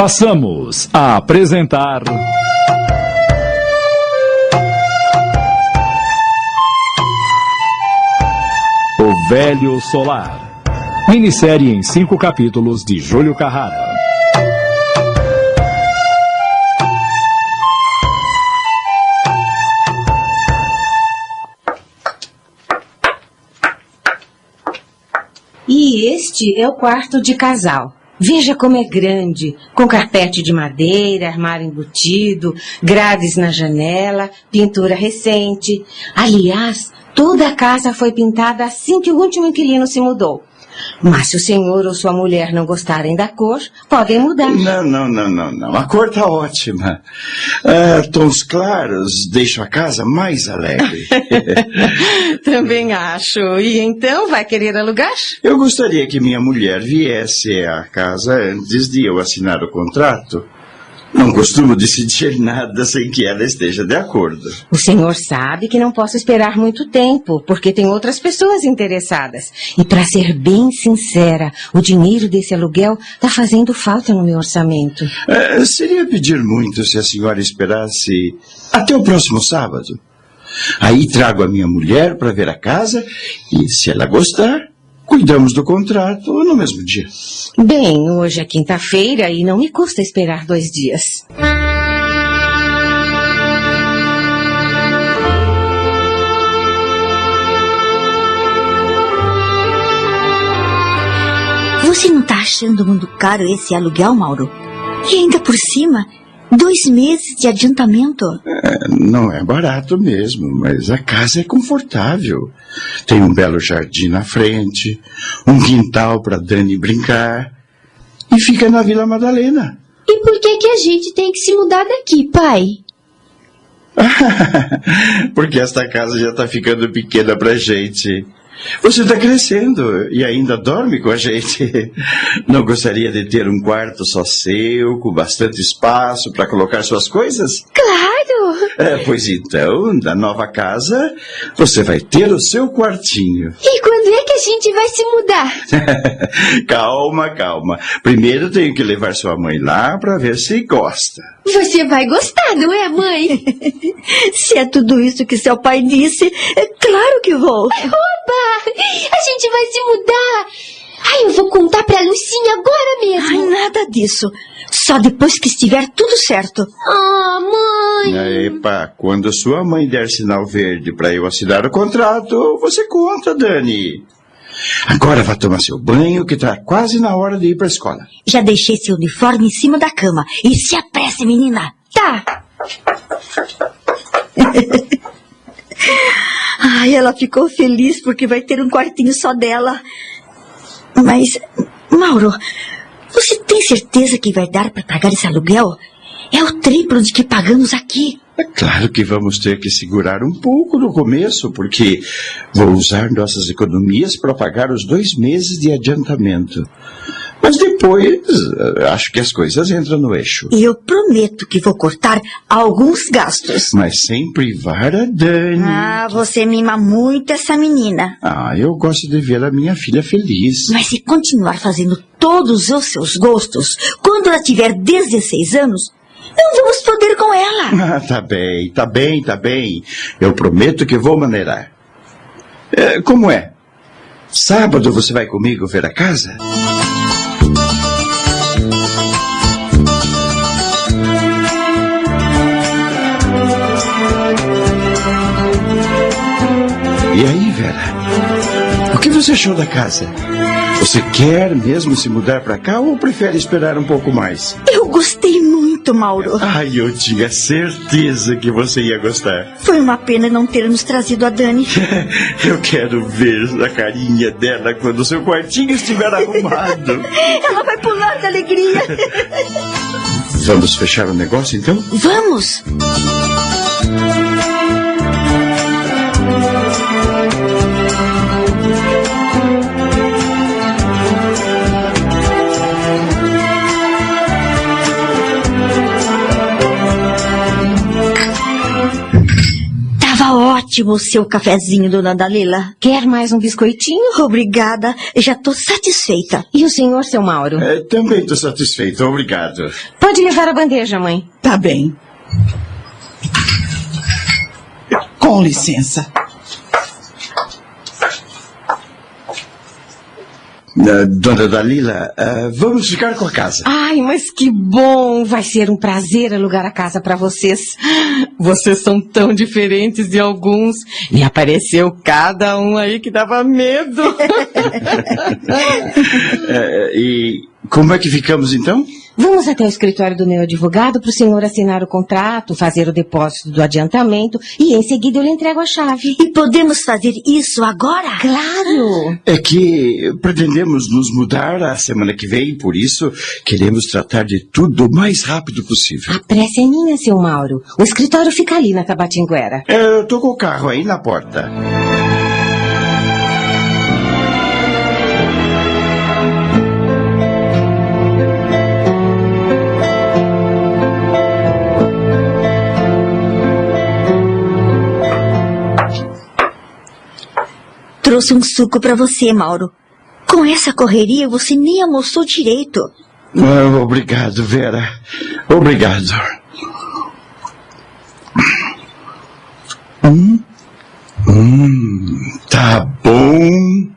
Passamos a apresentar. O Velho Solar. Minissérie em cinco capítulos de Júlio Carrara. E este é o quarto de casal. Veja como é grande, com carpete de madeira, armário embutido, grades na janela, pintura recente. Aliás, toda a casa foi pintada assim que o último inquilino se mudou. Mas se o senhor ou sua mulher não gostarem da cor, podem mudar. Não, não, não, não, não. A cor tá ótima. Ah, tons claros deixam a casa mais alegre. Também acho. E então, vai querer alugar? Eu gostaria que minha mulher viesse à casa antes de eu assinar o contrato. Não costumo decidir nada sem que ela esteja de acordo. O senhor sabe que não posso esperar muito tempo, porque tem outras pessoas interessadas. E para ser bem sincera, o dinheiro desse aluguel está fazendo falta no meu orçamento. É, seria pedir muito se a senhora esperasse até o próximo sábado. Aí trago a minha mulher para ver a casa e, se ela gostar, cuidamos do contrato no mesmo dia. Bem, hoje é quinta-feira e não me custa esperar dois dias. Você não tá achando muito caro esse aluguel, Mauro? E ainda por cima, dois meses de adiantamento. É, não é barato mesmo, mas a casa é confortável. Tem um belo jardim na frente, um quintal para Dani brincar. E fica na Vila Madalena. E por que que a gente tem que se mudar daqui, pai? Porque esta casa já está ficando pequena pra gente. Você está crescendo e ainda dorme com a gente. Não gostaria de ter um quarto só seu, com bastante espaço para colocar suas coisas? Claro! É, pois então, na nova casa, você vai ter o seu quartinho. E quando é que a gente vai se mudar? calma, calma. Primeiro tenho que levar sua mãe lá para ver se gosta. Você vai gostar, não é, mãe? Se é tudo isso que seu pai disse, é claro que vou. Oba! A gente vai se mudar! Ai, eu vou contar pra Lucinha agora mesmo. Ai, nada disso. Só depois que estiver tudo certo. Ah, mãe! Epa, quando sua mãe der sinal verde para eu assinar o contrato, você conta, Dani. Agora vá tomar seu banho, que está quase na hora de ir para a escola. Já deixei seu uniforme em cima da cama. E se apresse, menina. Tá. Ai, ela ficou feliz porque vai ter um quartinho só dela. Mas, Mauro, você tem certeza que vai dar para pagar esse aluguel? É o triplo de que pagamos aqui. É claro que vamos ter que segurar um pouco no começo, porque vou usar nossas economias para pagar os dois meses de adiantamento. Mas depois, eh, acho que as coisas entram no eixo. E eu prometo que vou cortar alguns gastos. Mas sem privar a Dani. Ah, você mima muito essa menina. Ah, eu gosto de ver a minha filha feliz. Mas se continuar fazendo todos os seus gostos, quando ela tiver 16 anos, não vamos poder com ela. Ah, tá bem, tá bem, tá bem. Eu prometo que vou maneirar. É, como é? Sábado você vai comigo ver a casa? E aí, Vera? O que você achou da casa? Você quer mesmo se mudar para cá ou prefere esperar um pouco mais? Eu gostei muito, Mauro. Ai, eu tinha certeza que você ia gostar. Foi uma pena não termos trazido a Dani. Eu quero ver a carinha dela quando o seu quartinho estiver arrumado. Ela vai pular de alegria. Vamos fechar o negócio então? Vamos! Ótimo. o seu cafezinho, dona Dalila. Quer mais um biscoitinho? Obrigada, já tô satisfeita. E o senhor, seu Mauro? É, também estou satisfeito, obrigado. Pode levar a bandeja, mãe. Tá bem. Com licença. Ah, dona Dalila, ah, vamos ficar com a casa. Ai, mas que bom! Vai ser um prazer alugar a casa para vocês. Vocês são tão diferentes de alguns. Me apareceu cada um aí que dava medo. É, e como é que ficamos então? Vamos até o escritório do meu advogado para o senhor assinar o contrato, fazer o depósito do adiantamento e em seguida eu lhe entrego a chave. E podemos fazer isso agora? Claro! É que pretendemos nos mudar a semana que vem, por isso queremos tratar de tudo o mais rápido possível. A pressa é minha, seu Mauro. O escritório fica ali na Tabatinguera. É, Eu tô com o carro aí na porta. Trouxe um suco para você, Mauro. Com essa correria, você nem almoçou direito. Ah, obrigado, Vera. Obrigado. Hum, hum, tá bom.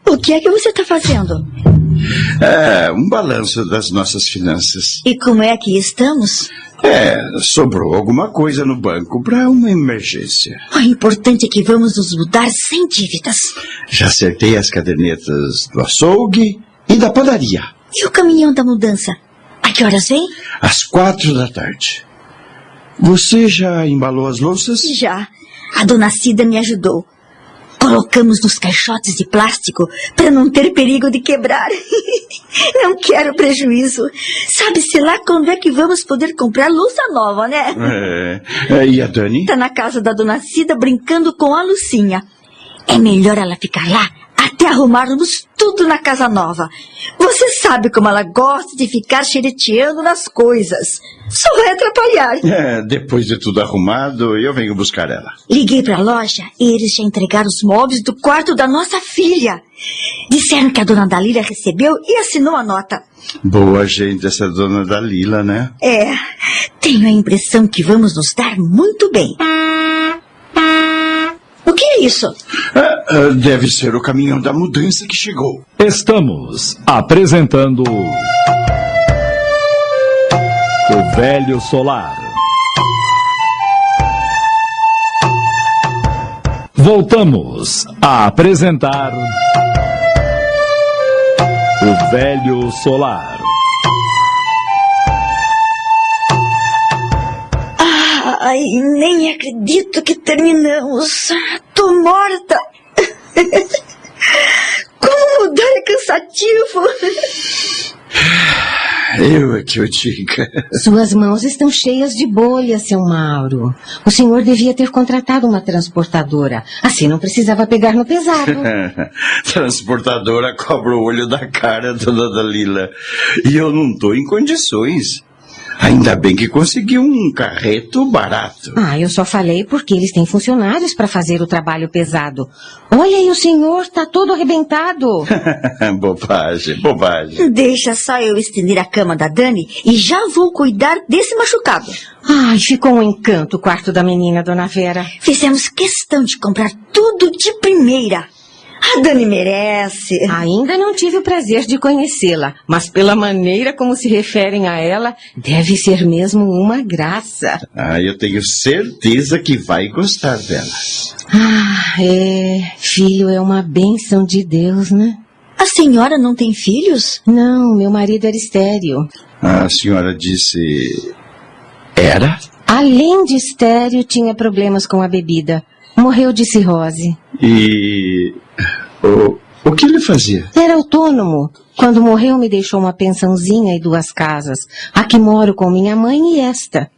O que é que você está fazendo? É, um balanço das nossas finanças. E como é que estamos? É, sobrou alguma coisa no banco para uma emergência. O importante é que vamos nos mudar sem dívidas. Já acertei as cadernetas do açougue e da padaria. E o caminhão da mudança? A que horas vem? Às quatro da tarde. Você já embalou as louças? Já. A dona Cida me ajudou. Colocamos nos caixotes de plástico para não ter perigo de quebrar. não quero prejuízo. Sabe-se lá quando é que vamos poder comprar louça nova, né? É, é, e a Dani? Tá na casa da dona Cida brincando com a Lucinha. É melhor ela ficar lá até arrumarmos tudo na casa nova. Você sabe como ela gosta de ficar xereteando nas coisas. Só vai atrapalhar. É, depois de tudo arrumado, eu venho buscar ela. Liguei para a loja e eles já entregaram os móveis do quarto da nossa filha. Disseram que a dona Dalila recebeu e assinou a nota. Boa gente essa dona Dalila, né? É, tenho a impressão que vamos nos dar muito bem. O que é isso? Ah, ah, deve ser o caminhão da mudança que chegou. Estamos apresentando. O Velho Solar. Voltamos a apresentar. O Velho Solar. Ai, nem acredito que terminamos. Tô morta. Como mudar é cansativo. Eu é que eu diga. Suas mãos estão cheias de bolhas, seu Mauro. O senhor devia ter contratado uma transportadora. Assim não precisava pegar no pesado. Transportadora cobra o olho da cara, dona Dalila. E eu não tô em condições. Ainda bem que consegui um carreto barato. Ah, eu só falei porque eles têm funcionários para fazer o trabalho pesado. Olha aí, o senhor tá todo arrebentado. bobagem, bobagem. Deixa só eu estender a cama da Dani e já vou cuidar desse machucado. Ai, ficou um encanto o quarto da menina, dona Vera. Fizemos questão de comprar tudo de primeira. A Dani merece. Ainda não tive o prazer de conhecê-la, mas pela maneira como se referem a ela, deve ser mesmo uma graça. Ah, eu tenho certeza que vai gostar dela. Ah, é. Filho é uma bênção de Deus, né? A senhora não tem filhos? Não, meu marido era estéreo. A senhora disse. Era? Além de estéreo, tinha problemas com a bebida. Morreu de cirrose. E. O, o que ele fazia? Era autônomo. Quando morreu, me deixou uma pensãozinha e duas casas. Aqui moro com minha mãe e esta.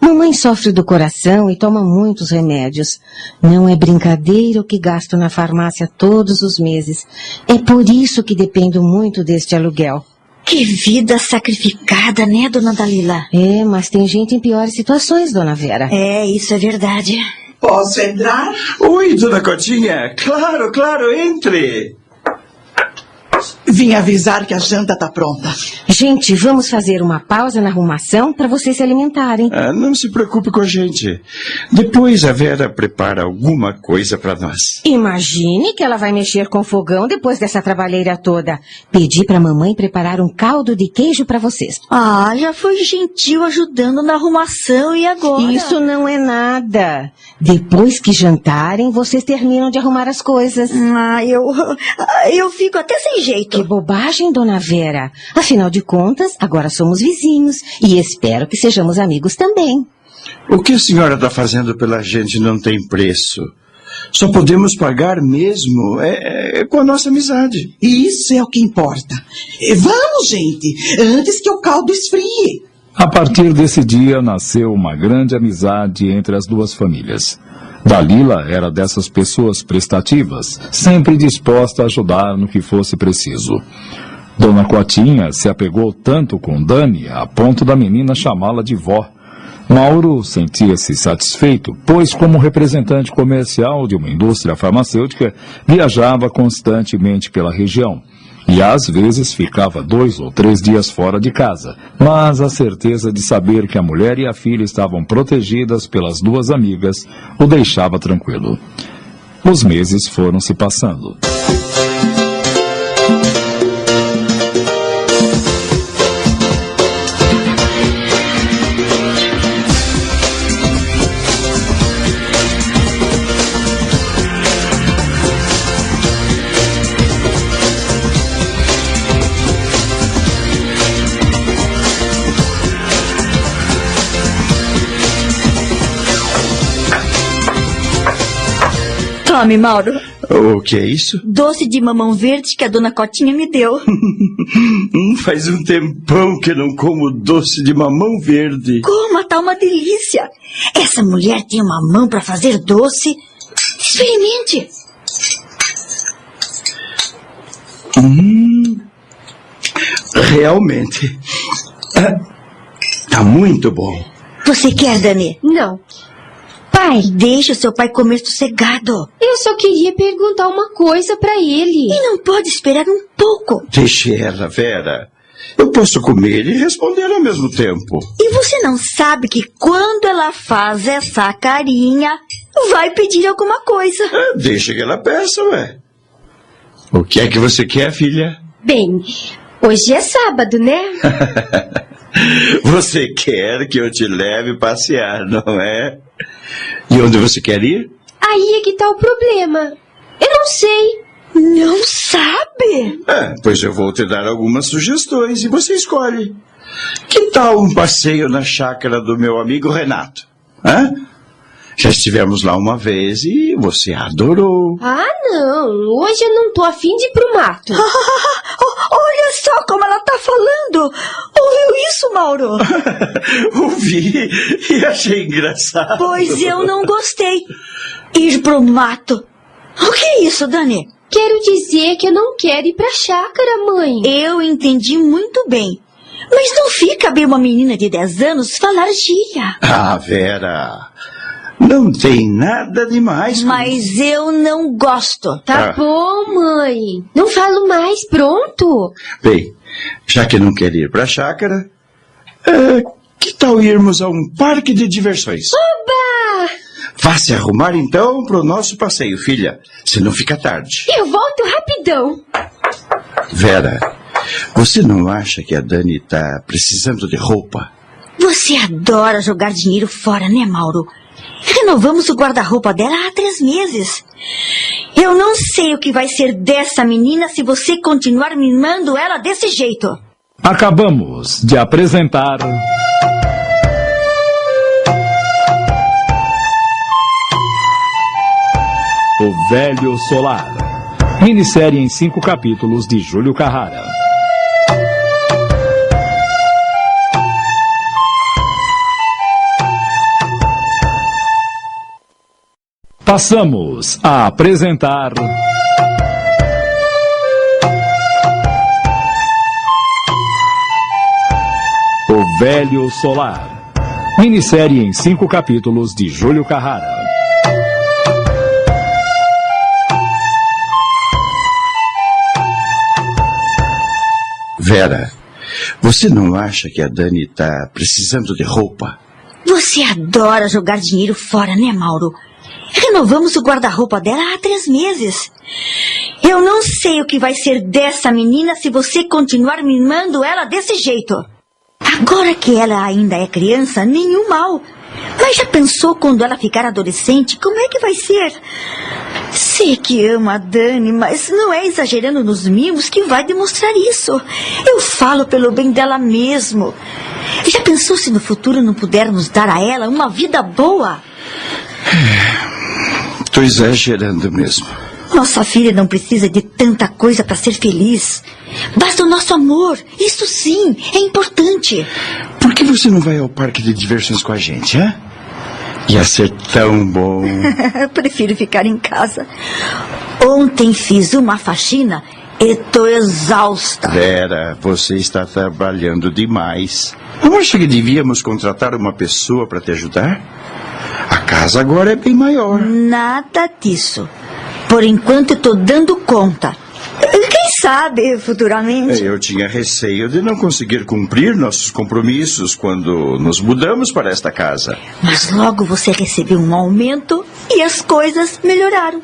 Mamãe sofre do coração e toma muitos remédios. Não é brincadeira o que gasto na farmácia todos os meses. É por isso que dependo muito deste aluguel. Que vida sacrificada, né, dona Dalila? É, mas tem gente em piores situações, dona Vera. É, isso é verdade. Posso entrar? Oi, dona Cotinha. Claro, claro, entre. Vim avisar que a janta tá pronta. Gente, vamos fazer uma pausa na arrumação para vocês se alimentarem. Ah, não se preocupe com a gente. Depois a Vera prepara alguma coisa para nós. Imagine que ela vai mexer com o fogão depois dessa trabalheira toda. Pedi para a mamãe preparar um caldo de queijo para vocês. Ah, já foi gentil ajudando na arrumação e agora? Isso não é nada. Depois que jantarem, vocês terminam de arrumar as coisas. Ah, eu. Eu fico até sem jeito. Que bobagem, dona Vera. Afinal de contas, agora somos vizinhos e espero que sejamos amigos também. O que a senhora está fazendo pela gente não tem preço. Só podemos pagar mesmo é, é, com a nossa amizade. Isso é o que importa. E Vamos, gente, antes que o caldo esfrie. A partir desse dia nasceu uma grande amizade entre as duas famílias. Dalila era dessas pessoas prestativas, sempre disposta a ajudar no que fosse preciso. Dona Coatinha se apegou tanto com Dani a ponto da menina chamá-la de vó. Mauro sentia-se satisfeito, pois, como representante comercial de uma indústria farmacêutica, viajava constantemente pela região e às vezes ficava dois ou três dias fora de casa, mas a certeza de saber que a mulher e a filha estavam protegidas pelas duas amigas o deixava tranquilo. Os meses foram se passando. Tome, Mauro. O que é isso? Doce de mamão verde que a dona Cotinha me deu. Hum, faz um tempão que não como doce de mamão verde. Coma, tá uma delícia. Essa mulher tem uma mão para fazer doce. Experimente. Hum, realmente. Tá muito bom. Você quer, Dani? Não. Pai, deixa o seu pai comer sossegado. Eu só queria perguntar uma coisa pra ele. E não pode esperar um pouco. Deixe ela, Vera. Eu posso comer e responder ao mesmo tempo. E você não sabe que quando ela faz essa carinha, vai pedir alguma coisa. Ah, deixa que ela peça, ué. O que é que você quer, filha? Bem, hoje é sábado, né? Você quer que eu te leve passear, não é? E onde você quer ir? Aí é que tá o problema. Eu não sei. Não sabe? Ah, pois eu vou te dar algumas sugestões e você escolhe. Que tal um passeio na chácara do meu amigo Renato? Hã? Já estivemos lá uma vez e você adorou. Ah, não. Hoje eu não tô afim de ir pro mato. Olha só como ela tá falando. Ouviu isso, Mauro? Ouvi e achei engraçado. Pois eu não gostei. Ir pro mato. O que é isso, Dani? Quero dizer que eu não quero ir pra chácara, mãe. Eu entendi muito bem. Mas não fica bem uma menina de 10 anos falar gíria. Ah, Vera. Não tem nada demais. Mas eu não gosto. Tá Ah. bom, mãe. Não falo mais, pronto. Bem, já que não quer ir para a chácara, é, que tal irmos a um parque de diversões? Oba! Vá se arrumar então para o nosso passeio, filha, senão fica tarde. Eu volto rapidão. Vera, você não acha que a Dani está precisando de roupa? Você adora jogar dinheiro fora, né, Mauro? Renovamos o guarda-roupa dela há três meses. Eu não sei o que vai ser dessa menina se você continuar mimando ela desse jeito. Acabamos de apresentar. O Velho Solar. Minissérie em cinco capítulos de Júlio Carrara. Passamos a apresentar. O Velho Solar. Minissérie em cinco capítulos de Júlio Carrara. Vera, você não acha que a Dani está precisando de roupa? Você adora jogar dinheiro fora, né, Mauro? Renovamos o guarda-roupa dela há três meses. Eu não sei o que vai ser dessa menina se você continuar mimando ela desse jeito. Agora que ela ainda é criança, nenhum mal. Mas já pensou quando ela ficar adolescente? Como é que vai ser? Sei que ama a Dani, mas não é exagerando nos mimos que vai demonstrar isso. Eu falo pelo bem dela mesmo. Já pensou se no futuro não pudermos dar a ela uma vida boa? Estou exagerando mesmo. Nossa filha não precisa de tanta coisa para ser feliz. Basta o nosso amor. Isso sim é importante. Por que você não vai ao parque de diversões com a gente, hein? Ia ser tão bom. Prefiro ficar em casa. Ontem fiz uma faxina e tô exausta. Vera, você está trabalhando demais. Não acha que devíamos contratar uma pessoa para te ajudar? A casa agora é bem maior. Nada disso. Por enquanto estou dando conta. Quem sabe futuramente? Eu tinha receio de não conseguir cumprir nossos compromissos quando nos mudamos para esta casa. Mas logo você recebeu um aumento e as coisas melhoraram.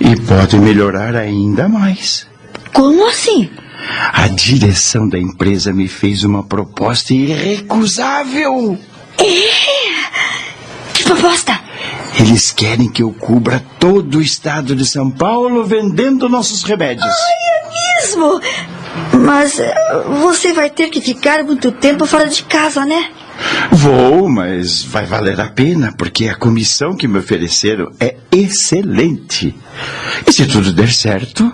E pode melhorar ainda mais. Como assim? A direção da empresa me fez uma proposta irrecusável. É? Proposta? Eles querem que eu cubra todo o estado de São Paulo vendendo nossos remédios. Ai, é mesmo? Mas eh, você vai ter que ficar muito tempo fora de casa, né? Vou, mas vai valer a pena, porque a comissão que me ofereceram é excelente. E se tudo der certo,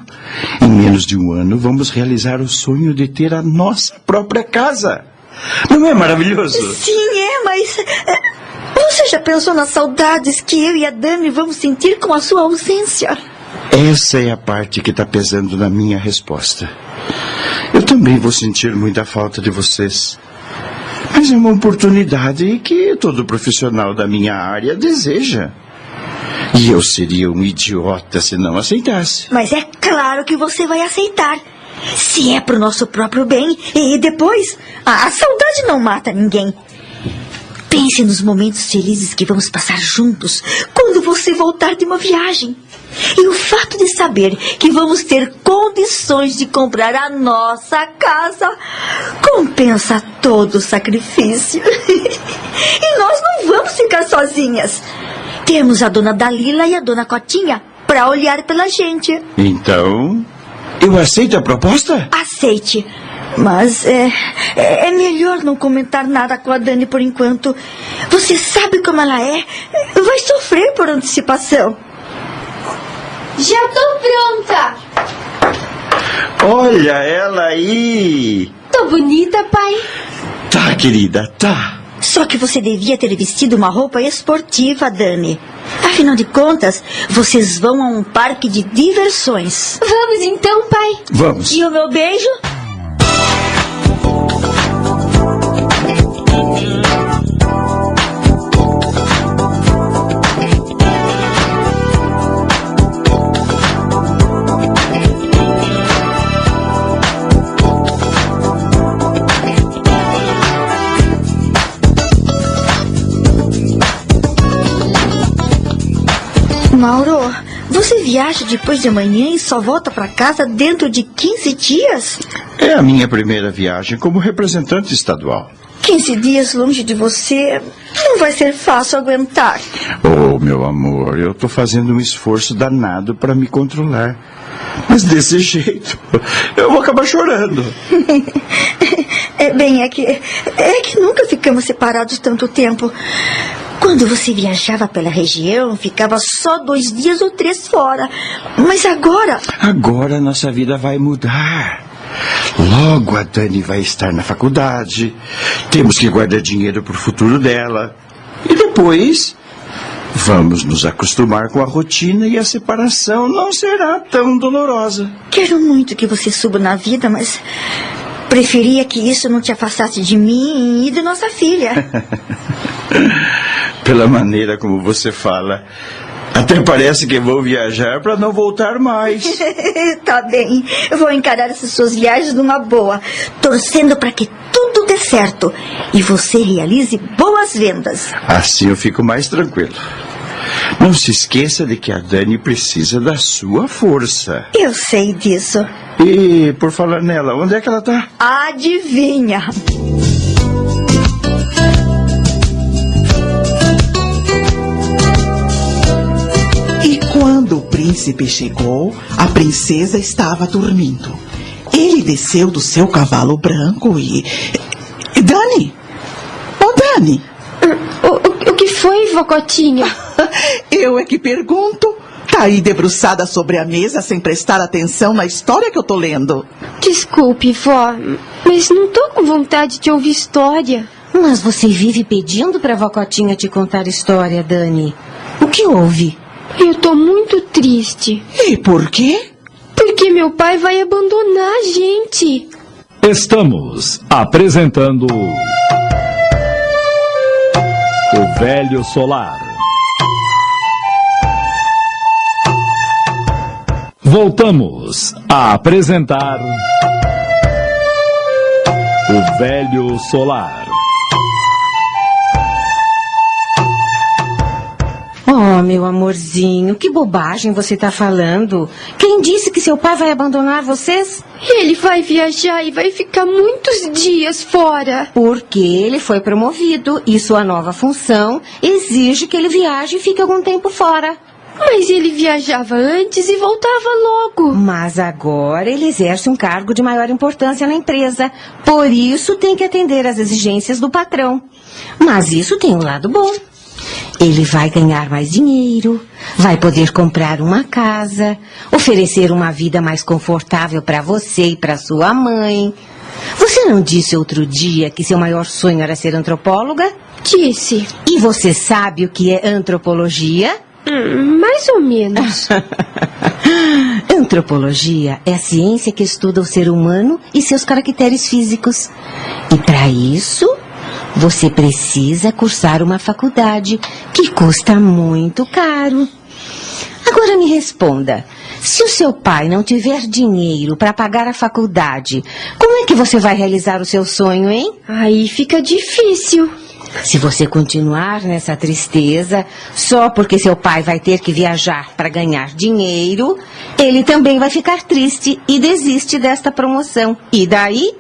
em menos de um ano vamos realizar o sonho de ter a nossa própria casa. Não é maravilhoso? Sim, é, mas. Você já pensou nas saudades que eu e a Dani vamos sentir com a sua ausência? Essa é a parte que está pesando na minha resposta. Eu também vou sentir muita falta de vocês. Mas é uma oportunidade que todo profissional da minha área deseja. E eu seria um idiota se não aceitasse. Mas é claro que você vai aceitar. Se é pro nosso próprio bem. E depois, a, a saudade não mata ninguém. Pense nos momentos felizes que vamos passar juntos quando você voltar de uma viagem. E o fato de saber que vamos ter condições de comprar a nossa casa compensa todo o sacrifício. e nós não vamos ficar sozinhas. Temos a dona Dalila e a dona Cotinha para olhar pela gente. Então, eu aceito a proposta? Aceite. Mas é, é, é melhor não comentar nada com a Dani por enquanto. Você sabe como ela é. Vai sofrer por antecipação. Já tô pronta. Olha ela aí! Tô bonita, pai. Tá, querida, tá. Só que você devia ter vestido uma roupa esportiva, Dani. Afinal de contas, vocês vão a um parque de diversões. Vamos então, pai. Vamos. E o meu beijo? Mauro, você viaja depois de amanhã e só volta para casa dentro de 15 dias? É a minha primeira viagem como representante estadual. 15 dias longe de você não vai ser fácil aguentar. Oh, meu amor, eu tô fazendo um esforço danado para me controlar. Mas desse jeito, eu vou acabar chorando. É bem, é que, é que nunca ficamos separados tanto tempo. Quando você viajava pela região, ficava só dois dias ou três fora. Mas agora, Agora nossa vida vai mudar. Logo a Dani vai estar na faculdade. Temos que guardar dinheiro para o futuro dela. E depois vamos nos acostumar com a rotina e a separação não será tão dolorosa. quero muito que você suba na vida, mas preferia que isso não te afastasse de mim e de nossa filha. Pela maneira como você fala, Até parece que vou viajar para não voltar mais. tá bem. Eu vou encarar essas suas viagens numa boa, torcendo para que tudo dê certo e você realize boas vendas. Assim eu fico mais tranquilo. Não se esqueça de que a Dani precisa da sua força. Eu sei disso. E, por falar nela, onde é que ela tá? Adivinha? Quando o príncipe chegou, a princesa estava dormindo. Ele desceu do seu cavalo branco e. Dani! Ô, Dani! O, o, o que foi, vocotinha? Eu é que pergunto. Tá aí debruçada sobre a mesa sem prestar atenção na história que eu tô lendo. Desculpe, vó, mas não tô com vontade de ouvir história. Mas você vive pedindo pra Vocotinha te contar história, Dani. O que houve? Eu tô muito triste. E por quê? Porque meu pai vai abandonar a gente. Estamos apresentando. O Velho Solar. Voltamos a apresentar. O Velho Solar. Oh, meu amorzinho, que bobagem você tá falando. Quem disse que seu pai vai abandonar vocês? Ele vai viajar e vai ficar muitos dias fora. Porque ele foi promovido e sua nova função exige que ele viaje e fique algum tempo fora. Mas ele viajava antes e voltava logo. Mas agora ele exerce um cargo de maior importância na empresa. Por isso tem que atender às exigências do patrão. Mas isso tem um lado bom. Ele vai ganhar mais dinheiro, vai poder comprar uma casa, oferecer uma vida mais confortável para você e para sua mãe. Você não disse outro dia que seu maior sonho era ser antropóloga? Disse. E você sabe o que é antropologia? Hum, mais ou menos. Antropologia é a ciência que estuda o ser humano e seus caracteres físicos. E para isso, você precisa cursar uma faculdade que custa muito caro. Agora me responda: se o seu pai não tiver dinheiro para pagar a faculdade, como é que você vai realizar o seu sonho, hein? Aí fica difícil. Se você continuar nessa tristeza, só porque seu pai vai ter que viajar para ganhar dinheiro, ele também vai ficar triste e desiste desta promoção. E daí?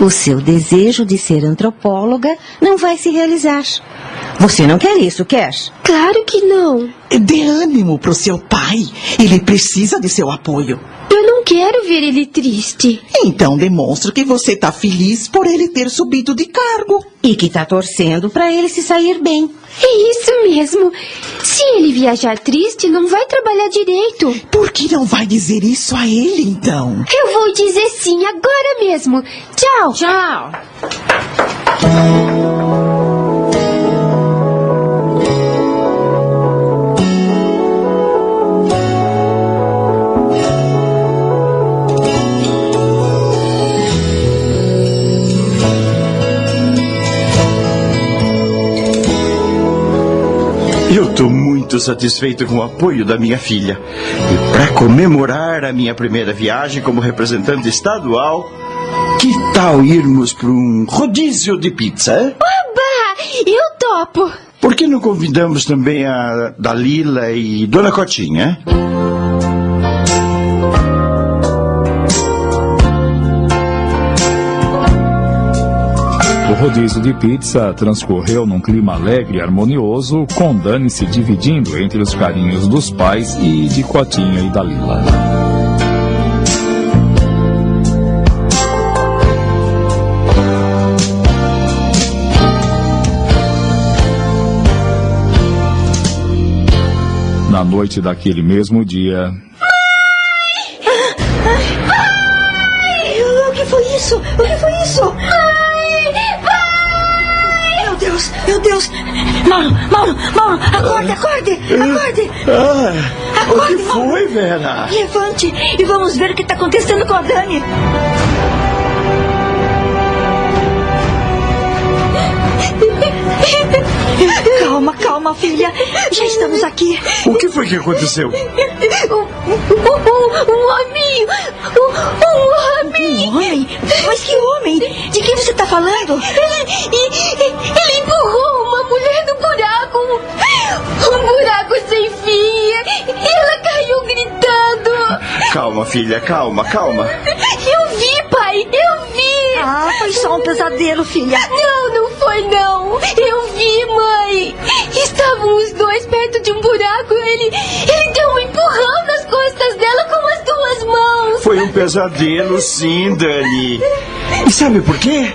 O seu desejo de ser antropóloga não vai se realizar. Você não quer isso, quer? Claro que não. Dê ânimo pro seu pai. Ele precisa de seu apoio. Eu não quero ver ele triste. Então demonstra que você tá feliz por ele ter subido de cargo. E que tá torcendo para ele se sair bem. É isso mesmo. Se ele viajar triste, não vai trabalhar direito. Por que não vai dizer isso a ele, então? Eu vou dizer sim agora mesmo. Tchau. Tchau. Muito satisfeito com o apoio da minha filha. E para comemorar a minha primeira viagem como representante estadual, que tal irmos para um rodízio de pizza? Oba! Eu topo. Por que não convidamos também a Dalila e Dona Cotinha? Rodízio de pizza transcorreu num clima alegre e harmonioso, com Dani se dividindo entre os carinhos dos pais e de Cotinha e Dalila. Na noite daquele mesmo dia, O que foi isso? O que foi isso? Meu Deus, meu Deus! Mauro, Mauro, Mauro, acorde, acorde, acorde! Ah, o que Acorde, Mauro! foi, Vera? Levante e vamos ver o que está acontecendo com a Dani. Calma, calma, filha. Já estamos aqui. O que foi que aconteceu? Um, um, um homem! Um, um homem! Um homem? Mas que homem? De quem você está falando? Ele, ele empurrou Um buraco sem fim! E ela caiu gritando! Calma, filha, calma, calma. Eu vi, pai! Eu vi! Ah, foi só um pesadelo, filha. Não, não foi não! Eu vi, mãe! Estavam os dois perto de um buraco e ele, ele deu um empurrão nas Foi um pesadelo, sim, Dani. E sabe por quê?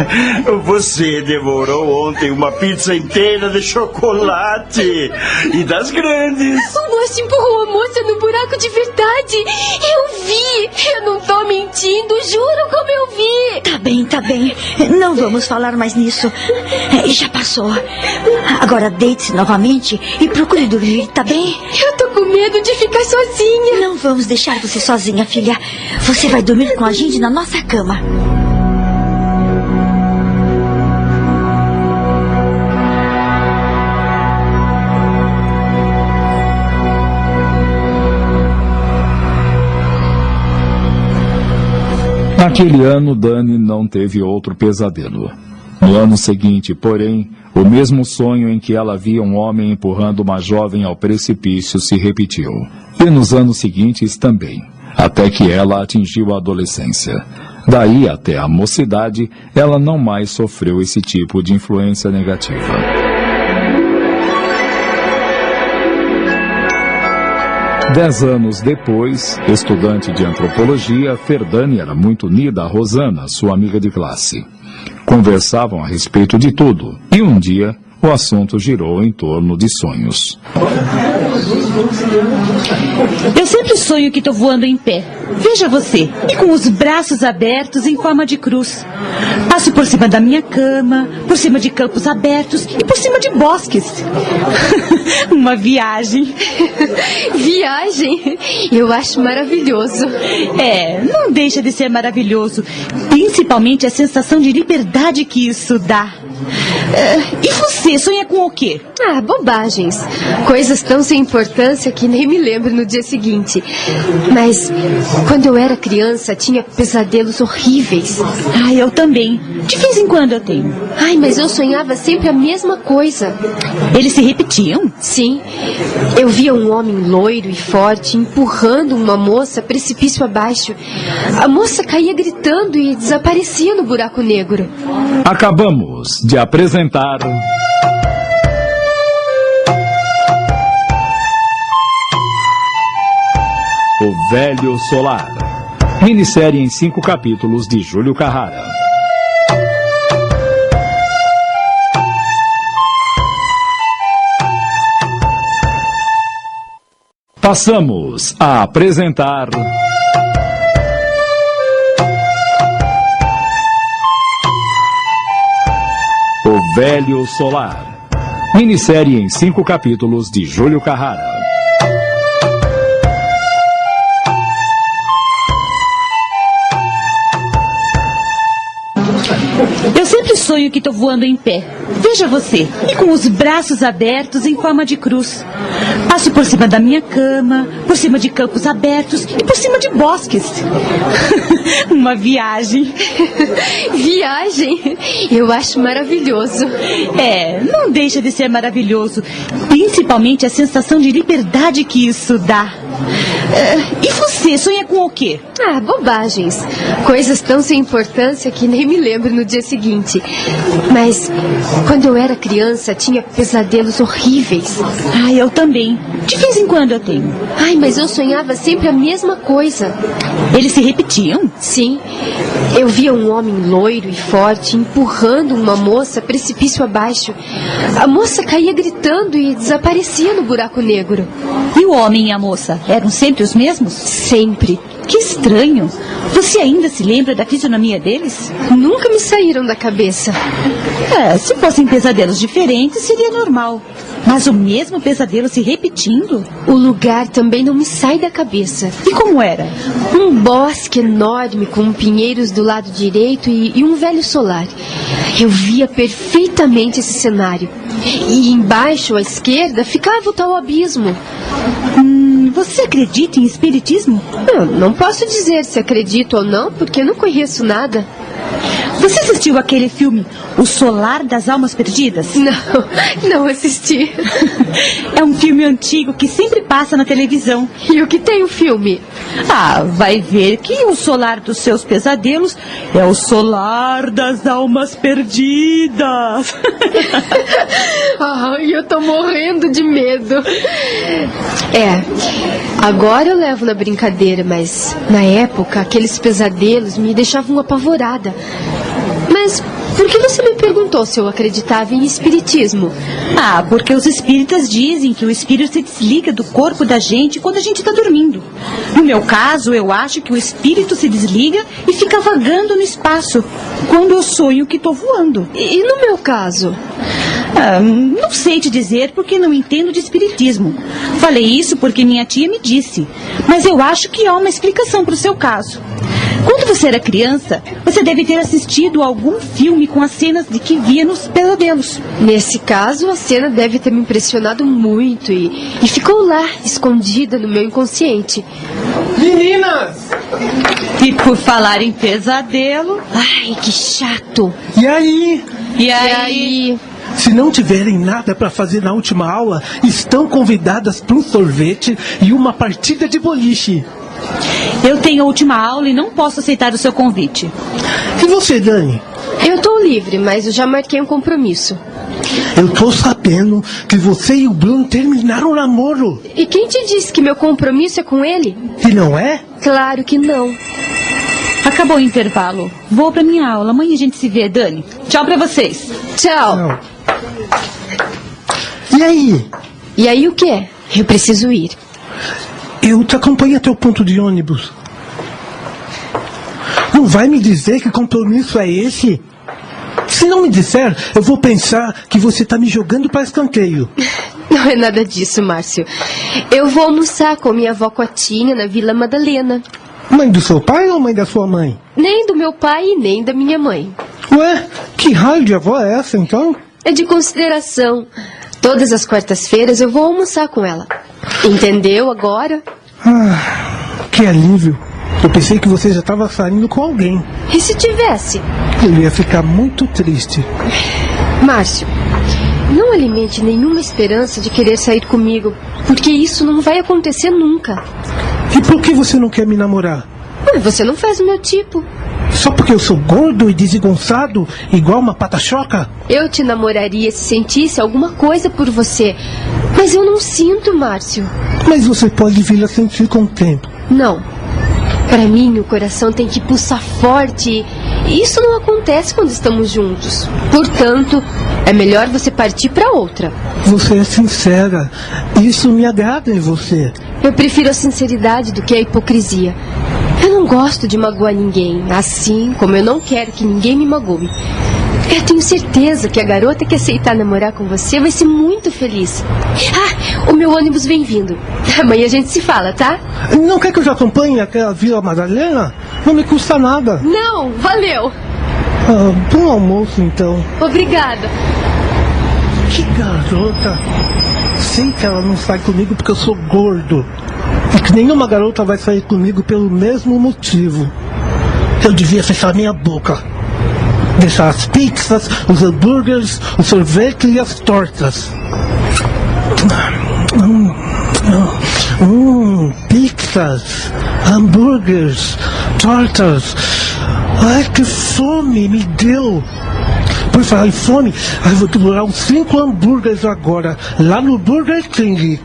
Você devorou ontem uma pizza inteira de chocolate e das grandes. O moço empurrou a moça no buraco de verdade! Eu vi! Eu não tô mentindo, juro como eu vi! Tá bem, tá bem. Não vamos falar mais nisso. Já passou. Agora deite-se novamente e procure dormir, tá bem? Eu tô com medo de ficar sozinha! Não vamos deixar você sozinha, filha. Você vai dormir com a gente na nossa cama. Naquele ano, Dani não teve outro pesadelo. No ano seguinte, porém, o mesmo sonho em que ela via um homem empurrando uma jovem ao precipício se repetiu. E nos anos seguintes também, até que ela atingiu a adolescência. Daí até a mocidade, ela não mais sofreu esse tipo de influência negativa. Dez anos depois, estudante de antropologia, Ferdani era muito unida a Rosana, sua amiga de classe. Conversavam a respeito de tudo, e um dia o assunto girou em torno de sonhos. Eu sempre sonho que estou voando em pé. Veja você, e com os braços abertos em forma de cruz. Passo por cima da minha cama, por cima de campos abertos e por cima de bosques. Uma viagem. Viagem? Eu acho maravilhoso. É, não deixa de ser maravilhoso. Principalmente a sensação de liberdade que isso dá. É, e você, sonha com o quê? Ah, bobagens. Coisas tão sem importância que nem me lembro no dia seguinte. Mas quando eu era criança, tinha pesadelos horríveis. Ah, eu também. De vez em quando eu tenho. Ai, mas eu sonhava sempre a mesma coisa. Eles se repetiam? Sim. Eu via um homem loiro e forte empurrando uma moça precipício abaixo. A moça caía gritando e desaparecia no buraco negro. Acabamos de apresentar. O Velho Solar. Minissérie em cinco capítulos de Júlio Carrara. Passamos a apresentar. Velho Solar. Minissérie em cinco capítulos de Júlio Carrara. Eu sempre sonho que estou voando em pé. Veja você, e com os braços abertos em forma de cruz. Passo por cima da minha cama, por cima de campos abertos e por cima de bosques. Uma viagem. Viagem? Eu acho maravilhoso. É, não deixa de ser maravilhoso. Principalmente a sensação de liberdade que isso dá. É, e você, sonha com o quê? Ah, bobagens. Coisas tão sem importância que nem me lembro no dia seguinte. Mas quando eu era criança, tinha pesadelos horríveis. Ah, eu também. De vez em quando eu tenho. Ai, mas eu sonhava sempre a mesma coisa. Eles se repetiam? Sim. Eu via um homem loiro e forte empurrando uma moça precipício abaixo. A moça caía gritando e desaparecia no buraco negro. E o homem e a moça eram sempre os mesmos? Sempre. Que estranho. Você ainda se lembra da fisionomia deles? Nunca me saíram da cabeça. É, se fossem pesadelos diferentes, seria normal. Mas o mesmo pesadelo se repetindo? O lugar também não me sai da cabeça. E como era? Um bosque enorme com pinheiros do lado direito e, e um velho solar. Eu via perfeitamente esse cenário. E embaixo, à esquerda, ficava o tal abismo. Você acredita em espiritismo? Eu não posso dizer se acredito ou não, porque não conheço nada. Você assistiu aquele filme O Solar das Almas Perdidas? Não, não assisti. É um filme antigo que sempre passa na televisão. E o que tem o filme? Ah, vai ver que o solar dos seus pesadelos é o solar das almas perdidas. Ai, eu tô morrendo de medo. É, agora eu levo na brincadeira, mas na época aqueles pesadelos me deixavam apavorada. Mas por que você me perguntou se eu acreditava em espiritismo? Ah, porque os espíritas dizem que o espírito se desliga do corpo da gente quando a gente está dormindo. No meu caso, eu acho que o espírito se desliga e fica vagando no espaço quando eu sonho que estou voando. E, no meu caso? Ah, não sei te dizer porque não entendo de espiritismo. Falei isso porque minha tia me disse. Mas eu acho que há uma explicação para o seu caso. Quando você era criança, você deve ter assistido algum filme com as cenas de que via nos pesadelos. Nesse caso, a cena deve ter me impressionado muito e, e ficou lá, escondida no meu inconsciente. Meninas! E por falar em pesadelo. Ai, que chato! E aí? E E aí? aí? Se não tiverem nada para fazer na última aula, estão convidadas para um sorvete e uma partida de boliche. Eu tenho a última aula e não posso aceitar o seu convite. E você, Dani? Eu tô livre, mas eu já marquei um compromisso. Eu tô sabendo que você e o Bruno terminaram o namoro. E quem te disse que meu compromisso é com ele? E não é? Claro que não. Acabou o intervalo. Vou pra minha aula. Amanhã a gente se vê, Dani. Tchau pra vocês. Tchau. Não. E aí? E aí o que? Eu preciso ir. Eu te acompanho até o ponto de ônibus. Não vai me dizer que compromisso é esse? Se não me disser, eu vou pensar que você está me jogando para escanteio. Não é nada disso, Márcio. Eu vou almoçar com minha avó Cotinha na Vila Madalena. Mãe do seu pai ou mãe da sua mãe? Nem do meu pai e nem da minha mãe. Ué, que raio de avó é essa então? É de consideração. Todas as quartas-feiras eu vou almoçar com ela. Entendeu agora? Ah, que alívio. Eu pensei que você já estava saindo com alguém. E se tivesse? Eu ia ficar muito triste. Márcio, não alimente nenhuma esperança de querer sair comigo, porque isso não vai acontecer nunca. E por que você não quer me namorar? Você não faz o meu tipo. Só porque eu sou gordo e desengonçado, igual uma pata-choca? Eu te namoraria se sentisse alguma coisa por você. Mas eu não sinto, Márcio. Mas você pode vir a sentir com o tempo. Não. Para mim, o coração tem que pulsar forte. E isso não acontece quando estamos juntos. Portanto, é melhor você partir para outra. Você é sincera. Isso me agrada em você. Eu prefiro a sinceridade do que a hipocrisia. Eu não gosto de magoar ninguém, assim como eu não quero que ninguém me magoe. Eu tenho certeza que a garota que aceitar namorar com você vai ser muito feliz. Ah, o meu ônibus vem vindo. Amanhã a gente se fala, tá? Não quer que eu já acompanhe até a Vila Madalena? Não me custa nada. Não, valeu. Ah, bom almoço, então. Obrigada. Que garota. Sei que ela não sai comigo porque eu sou gordo. Nenhuma garota vai sair comigo pelo mesmo motivo. Eu devia fechar minha boca. Deixar as pizzas, os hambúrgueres, o sorvete e as tortas. Hum, hum, pizzas, hambúrgueres, tortas. Ai, que fome me deu. Por falar em fome, eu vou devorar uns cinco hambúrgueres agora, lá no Burger King.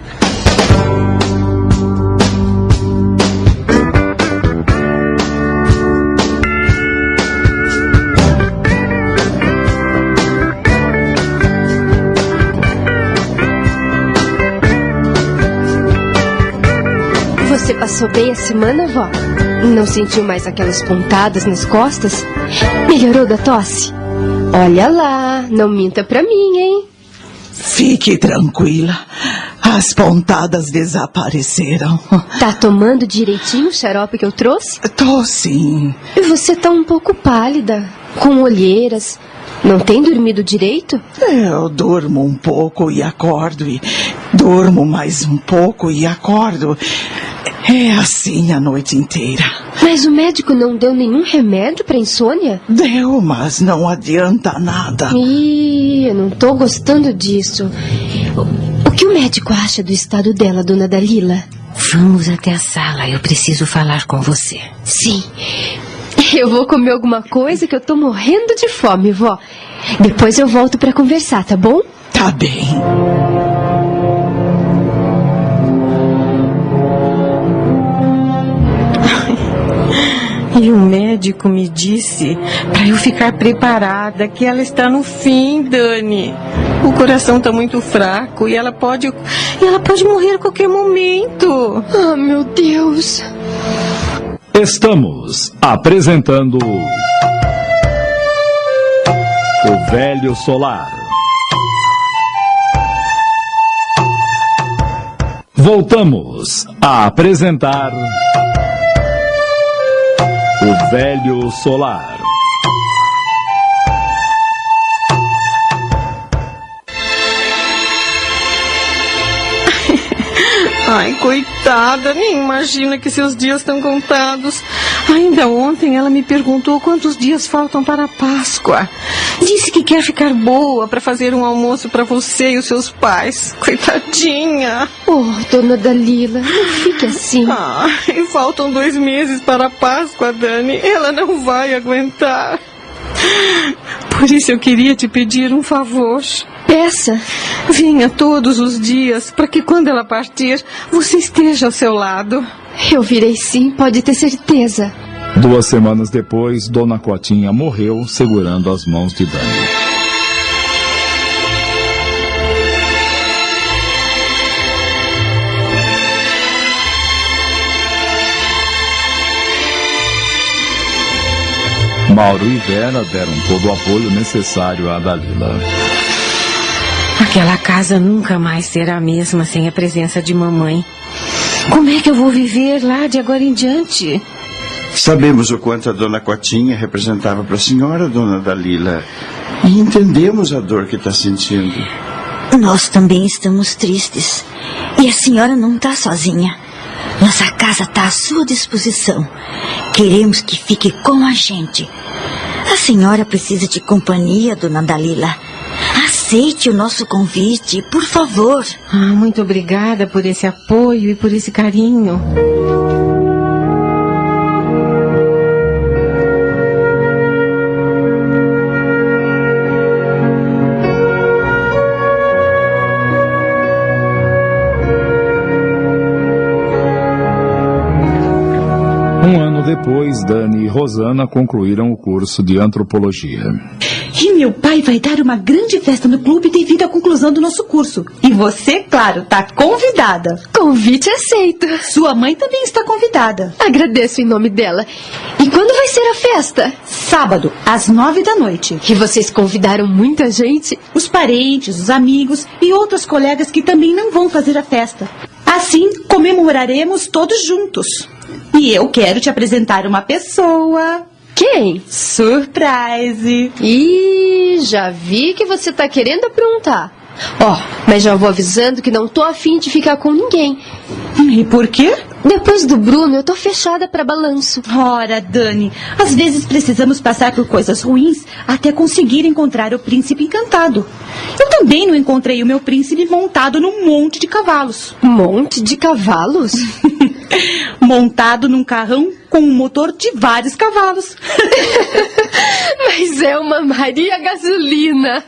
Passou bem a semana, vó? Não sentiu mais aquelas pontadas nas costas? Melhorou da tosse? Olha lá, não minta pra mim, hein? Fique tranquila. As pontadas desapareceram. Tá tomando direitinho o xarope que eu trouxe? Tô sim. E você tá um pouco pálida, com olheiras. Não tem dormido direito? Eu durmo um pouco e acordo, e durmo mais um pouco e acordo. É assim a noite inteira. Mas o médico não deu nenhum remédio para insônia? Deu, mas não adianta nada. Ih, eu não tô gostando disso. O, o que o médico acha do estado dela, dona Dalila? Vamos até a sala, eu preciso falar com você. Sim. Eu vou comer alguma coisa que eu tô morrendo de fome, vó. Depois eu volto para conversar, tá bom? Tá bem. E o médico me disse para eu ficar preparada que ela está no fim, Dani. O coração está muito fraco e ela pode e ela pode morrer a qualquer momento. Ah, meu Deus. Estamos apresentando O Velho Solar. Voltamos a apresentar O Velho Solar. Ai, coitada, nem imagina que seus dias estão contados. Ainda ontem ela me perguntou quantos dias faltam para a Páscoa. Disse que quer ficar boa para fazer um almoço para você e os seus pais. Coitadinha. Oh, dona Dalila, não fique assim. Ai, faltam dois meses para a Páscoa, Dani. Ela não vai aguentar. Por isso eu queria te pedir um favor. Peça. Venha todos os dias para que quando ela partir, você esteja ao seu lado. Eu virei sim, pode ter certeza. Duas semanas depois, Dona Cotinha morreu segurando as mãos de Dani. Mauro e Vera deram todo o apoio necessário a Dalila. Aquela casa nunca mais será a mesma sem a presença de mamãe. Como é que eu vou viver lá de agora em diante? Sabemos o quanto a dona Cotinha representava para a senhora, dona Dalila. E entendemos a dor que está sentindo. Nós também estamos tristes. E a senhora não está sozinha. Nossa casa está à sua disposição. Queremos que fique com a gente. A senhora precisa de companhia, dona Dalila. Aceite o nosso convite, por favor. Ah, muito obrigada por esse apoio e por esse carinho. Depois, Dani e Rosana concluíram o curso de antropologia. E meu pai vai dar uma grande festa no clube devido à conclusão do nosso curso. E você, claro, tá convidada. Convite aceito. Sua mãe também está convidada. Agradeço em nome dela. E quando vai ser a festa? Sábado, às nove da noite. E vocês convidaram muita gente? Os parentes, os amigos e outros colegas que também não vão fazer a festa. Assim, comemoraremos todos juntos. E eu quero te apresentar uma pessoa. Quem? Surprise! Ih, já vi que você tá querendo aprontar. Ó, mas já vou avisando que não tô afim de ficar com ninguém. E por quê? Depois do Bruno, eu tô fechada pra balanço. Ora, Dani, às vezes precisamos passar por coisas ruins até conseguir encontrar o príncipe encantado. Eu também não encontrei o meu príncipe montado num monte de cavalos. Monte de cavalos? montado num carrão com um motor de vários cavalos. Mas é uma Maria Gasolina.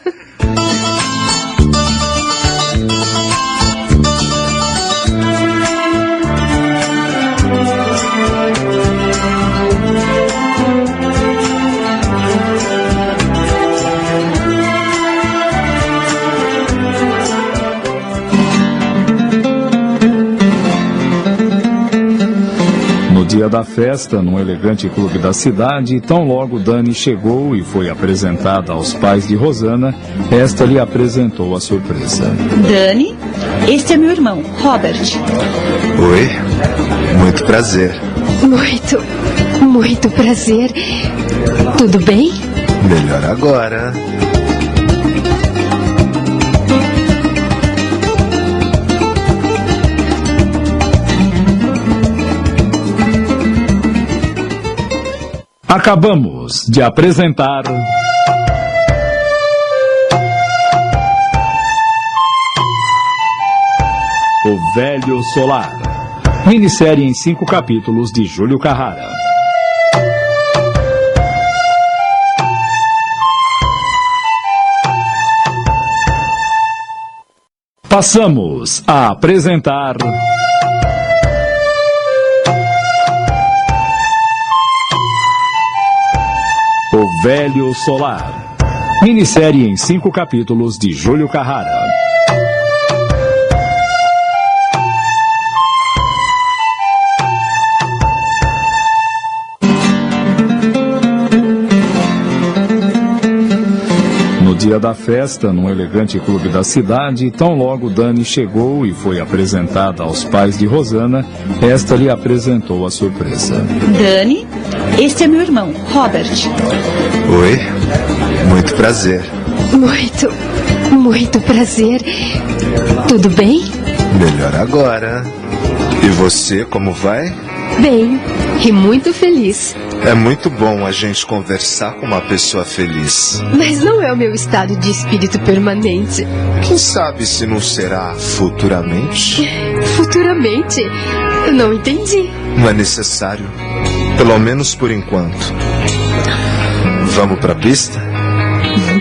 Dia da festa, num elegante clube da cidade, tão logo Dani chegou e foi apresentada aos pais de Rosana, esta lhe apresentou a surpresa. Dani, este é meu irmão, Robert. Oi, muito prazer. Muito, muito prazer. Tudo bem? Melhor agora. Acabamos de apresentar. O Velho Solar. Minissérie em cinco capítulos de Júlio Carrara. Passamos a apresentar. Velho Solar. Minissérie em cinco capítulos de Júlio Carrara. No dia da festa, num elegante clube da cidade, tão logo Dani chegou e foi apresentada aos pais de Rosana, esta lhe apresentou a surpresa. Dani, este é meu irmão, Robert. Oi, muito prazer. Muito, muito prazer. Tudo bem? Melhor agora. E você, como vai? Bem, e muito feliz. É muito bom a gente conversar com uma pessoa feliz. Mas não é o meu estado de espírito permanente. Quem sabe se não será futuramente? Futuramente? Eu não entendi. Não é necessário. Pelo menos por enquanto. Vamos pra pista?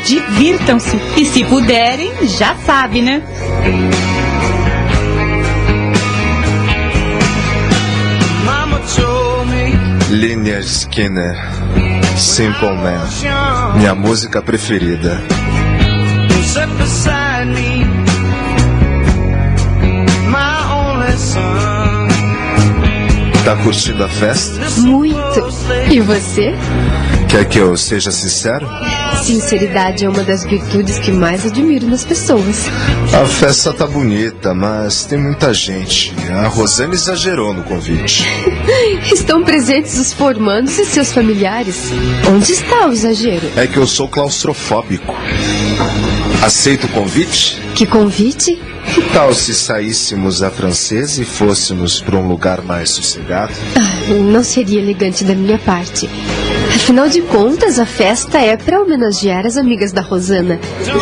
Divirtam-se. E se puderem, já sabe, né? Linear Skinner, Simple Man, minha música preferida. Tá curtindo a festa? Muito. E você? Quer que eu seja sincero? Sinceridade é uma das virtudes que mais admiro nas pessoas. A festa tá bonita, mas tem muita gente. A Rosana exagerou no convite. Estão presentes os formandos e seus familiares. Onde está o exagero? É que eu sou claustrofóbico. Aceita o convite? Que convite? Que tal se saíssemos a francesa e fôssemos para um lugar mais sossegado? Ah, não seria elegante da minha parte. Afinal de contas, a festa é para homenagear as amigas da Rosana.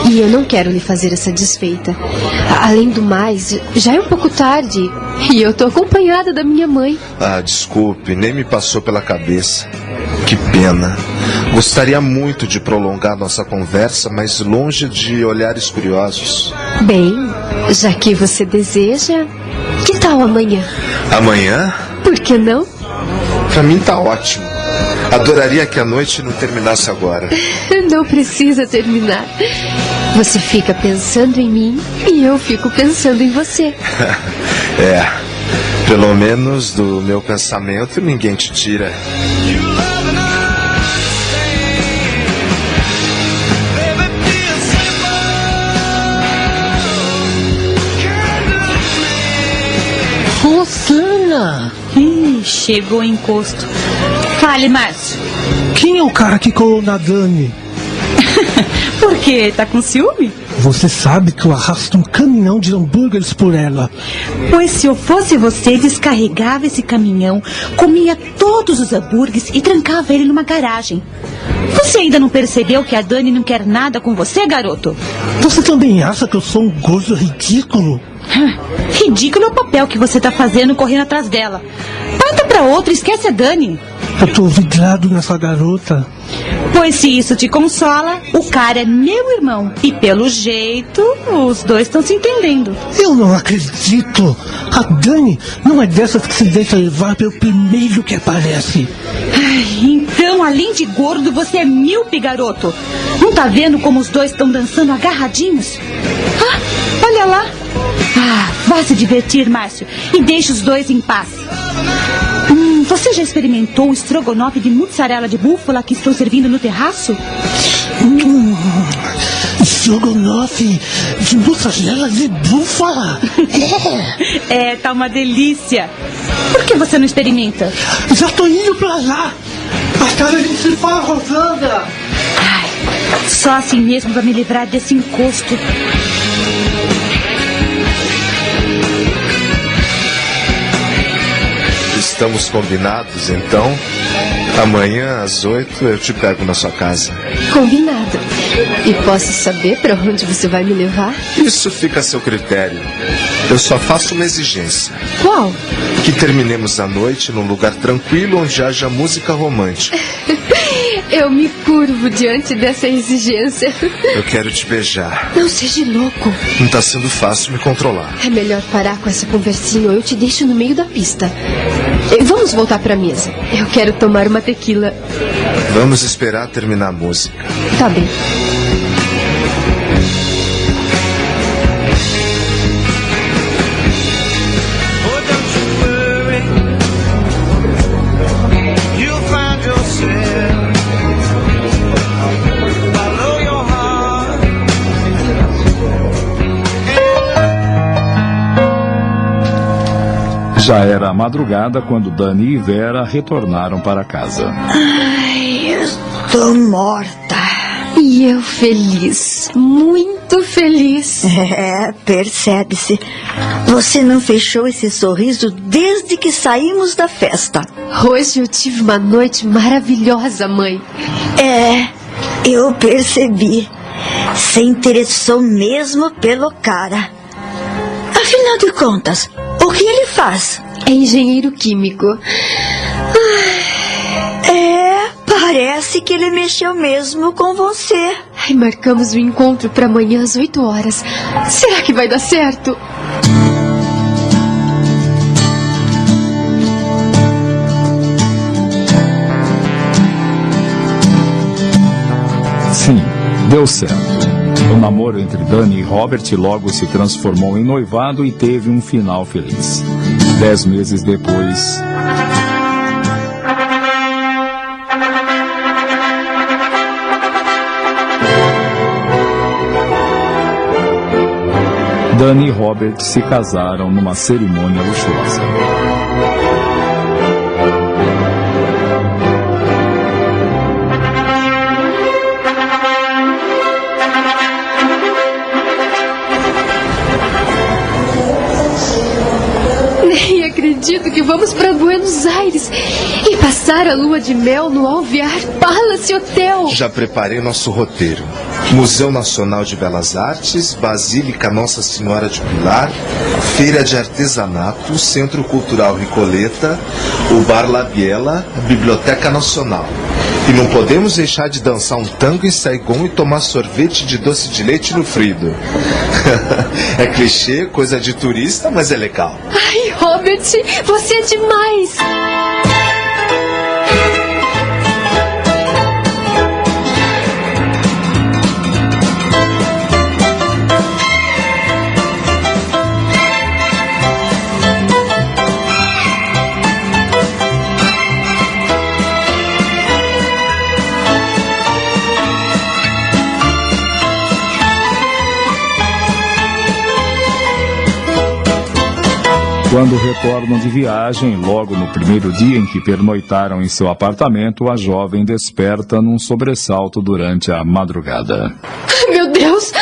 E eu não quero lhe fazer essa desfeita. Além do mais, já é um pouco tarde. E eu tô acompanhada da minha mãe. Ah, desculpe, nem me passou pela cabeça. Que pena. Gostaria muito de prolongar nossa conversa, mas longe de olhares curiosos. Bem, já que você deseja, que tal amanhã? Amanhã? Por que não? Pra mim tá ótimo. Adoraria que a noite não terminasse agora. Não precisa terminar. Você fica pensando em mim e eu fico pensando em você. É. Pelo menos do meu pensamento ninguém te tira. Rosana! Ih, chegou o encosto. Fale, Márcio. Quem é o cara que colou na Dani? Por quê? Tá com ciúme? Você sabe que eu arrasto um caminhão de hambúrgueres por ela. Pois se eu fosse você, descarregava esse caminhão, comia todos os hambúrgueres e trancava ele numa garagem. Você ainda não percebeu que a Dani não quer nada com você, garoto? Você também acha que eu sou um gordo ridículo? Ridículo é o papel que você tá fazendo correndo atrás dela. Parta pra outra, esquece a Dani. Eu tô vidrado nessa garota. Pois se isso te consola, o cara é meu irmão. E pelo jeito, os dois estão se entendendo. Eu não acredito. A Dani não é dessas que se deixa levar pelo primeiro que aparece. Ai, então, além de gordo, você é míope, garoto. Não tá vendo como os dois estão dançando agarradinhos? Ah, olha lá. Ah, vá se divertir, Márcio, e deixe os dois em paz. Hum, você já experimentou o estrogonofe de mussarela de búfala que estou servindo no terraço? Hum, estrogonofe de mussarela de búfala. É. é, tá uma delícia. Por que você não experimenta? Já tô indo pra lá. A cara de se fala, Rosanda. Ai, só assim mesmo pra me livrar desse encosto. Estamos combinados, então? Amanhã às oito eu te pego na sua casa. Combinado. E posso saber para onde você vai me levar? Isso fica a seu critério. Eu só faço uma exigência. Qual? Que terminemos a noite num lugar tranquilo onde haja música romântica. Eu me curvo diante dessa exigência. Eu quero te beijar. Não seja louco. Não tá sendo fácil me controlar. É melhor parar com essa conversinha ou eu te deixo no meio da pista. Vamos voltar pra mesa. Eu quero tomar uma tequila. Vamos esperar terminar a música. Tá bem. Já era a madrugada quando Dani e Vera retornaram para casa. Ai, eu estou morta. E eu feliz. Muito feliz. É, percebe-se. Você não fechou esse sorriso desde que saímos da festa. Hoje eu tive uma noite maravilhosa, mãe. É, eu percebi. Se interessou mesmo pelo cara. Afinal de contas, que ele faz? É engenheiro químico. É, parece que ele mexeu mesmo com você. Ai, marcamos o encontro para amanhã às 8 horas. Será que vai dar certo? Sim, deu certo. O namoro entre Dani e Robert logo se transformou em noivado e teve um final feliz. Dez meses depois, Dani e Robert se casaram numa cerimônia luxuosa. Acredito que vamos para Buenos Aires e passar a lua de mel no Alvear Palace Hotel. Já preparei nosso roteiro. Museu Nacional de Belas Artes, Basílica Nossa Senhora de Pilar, Feira de Artesanato, Centro Cultural Ricoleta, o Bar La Biela, Biblioteca Nacional. E não podemos deixar de dançar um tango em Saigon e tomar sorvete de doce de leite no Frido. é clichê, coisa de turista, mas é legal. Ai, Robert, você é demais. Quando retornam de viagem, logo no primeiro dia em que pernoitaram em seu apartamento, a jovem desperta num sobressalto durante a madrugada. Meu Deus!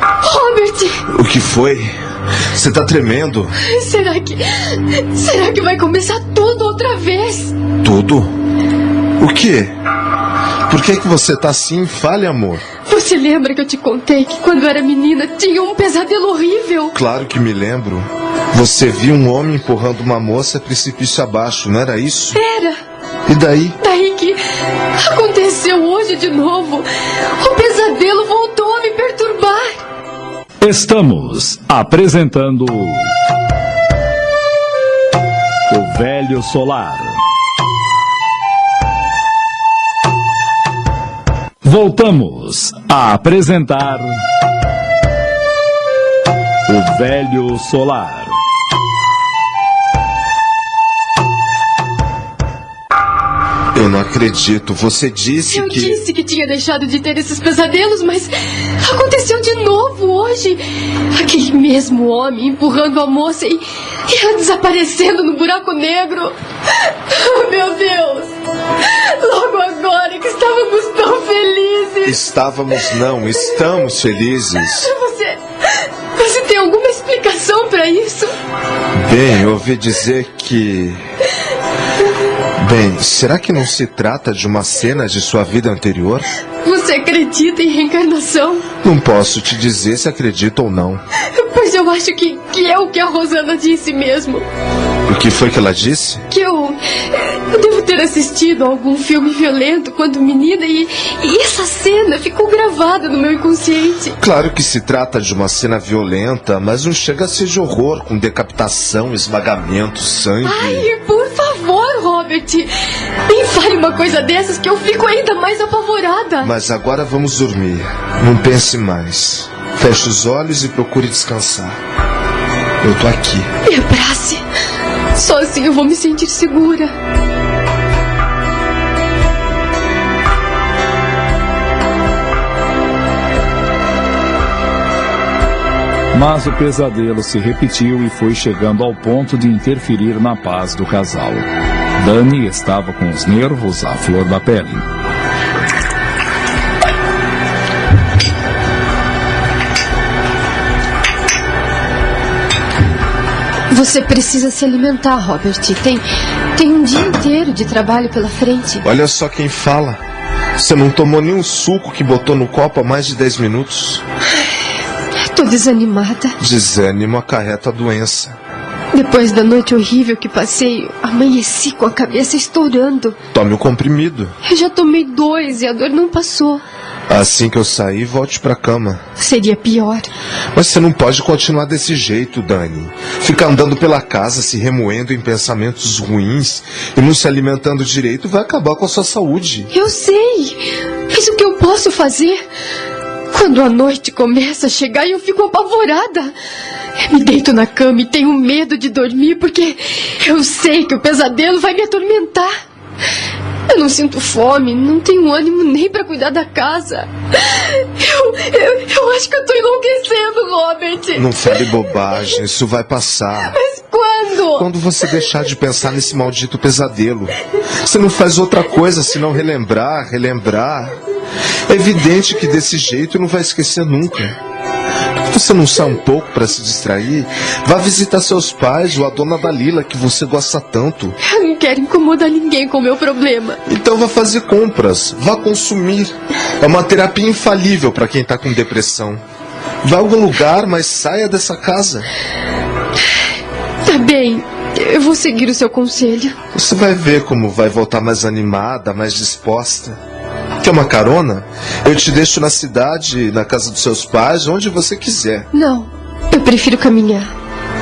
Robert, O que foi? Você tá tremendo? será que. Será que vai começar tudo outra vez? Tudo? O quê? Por que, que você tá assim? Fale, amor. Você lembra que eu te contei que quando era menina tinha um pesadelo horrível? Claro que me lembro. Você viu um homem empurrando uma moça precipício abaixo, não era isso? Era. E daí? Daí que aconteceu hoje de novo. O pesadelo voltou a me perturbar. Estamos apresentando. O Velho Solar. Voltamos a apresentar. O Velho Solar. Eu não acredito. Você disse Eu que. disse que tinha deixado de ter esses pesadelos, mas aconteceu de novo hoje. Aquele mesmo homem empurrando a moça e, e ela desaparecendo no buraco negro. Oh, meu Deus! Logo agora que estávamos tão felizes. Estávamos, não, estamos felizes. Você. Você tem alguma explicação para isso? Bem, ouvi dizer que. Bem, será que não se trata de uma cena de sua vida anterior? Você acredita em reencarnação? Não posso te dizer se acredito ou não. Pois eu acho que, que é o que a Rosana disse mesmo. O que foi que ela disse? Que eu. Eu devo ter assistido a algum filme violento quando menina e, e essa cena ficou gravada no meu inconsciente. Claro que se trata de uma cena violenta, mas não chega a ser de horror, com decapitação, esmagamento, sangue. Ai, por favor, Robert. Nem fale uma coisa dessas que eu fico ainda mais apavorada. Mas agora vamos dormir. Não pense mais. Feche os olhos e procure descansar. Eu tô aqui. Me abrace. Assim eu vou me sentir segura. Mas o pesadelo se repetiu e foi chegando ao ponto de interferir na paz do casal. Dani estava com os nervos à flor da pele. Você precisa se alimentar, Robert. Tem, tem um dia inteiro de trabalho pela frente. Olha só quem fala. Você não tomou nenhum suco que botou no copo há mais de 10 minutos. Tô desanimada. Desânimo acarreta a doença. Depois da noite horrível que passei, amanheci com a cabeça estourando. Tome o comprimido. Eu já tomei dois e a dor não passou. Assim que eu sair, volte pra cama. Seria pior. Mas você não pode continuar desse jeito, Dani. Ficar andando pela casa, se remoendo em pensamentos ruins e não se alimentando direito vai acabar com a sua saúde. Eu sei. Mas o que eu posso fazer? Quando a noite começa a chegar, eu fico apavorada. Me deito na cama e tenho medo de dormir porque eu sei que o pesadelo vai me atormentar. Eu não sinto fome, não tenho ânimo nem para cuidar da casa. Eu, eu, eu acho que eu tô enlouquecendo, Robert. Não fale bobagem, isso vai passar. Mas quando? Quando você deixar de pensar nesse maldito pesadelo. Você não faz outra coisa senão relembrar, relembrar. É evidente que desse jeito não vai esquecer nunca. Você não sai um pouco para se distrair? Vá visitar seus pais ou a dona Dalila, que você gosta tanto. Eu não quero incomodar ninguém com o meu problema. Então vá fazer compras, vá consumir. É uma terapia infalível para quem tá com depressão. Vá a algum lugar, mas saia dessa casa. Tá bem, eu vou seguir o seu conselho. Você vai ver como vai voltar mais animada, mais disposta. Quer uma carona? Eu te deixo na cidade, na casa dos seus pais, onde você quiser. Não, eu prefiro caminhar.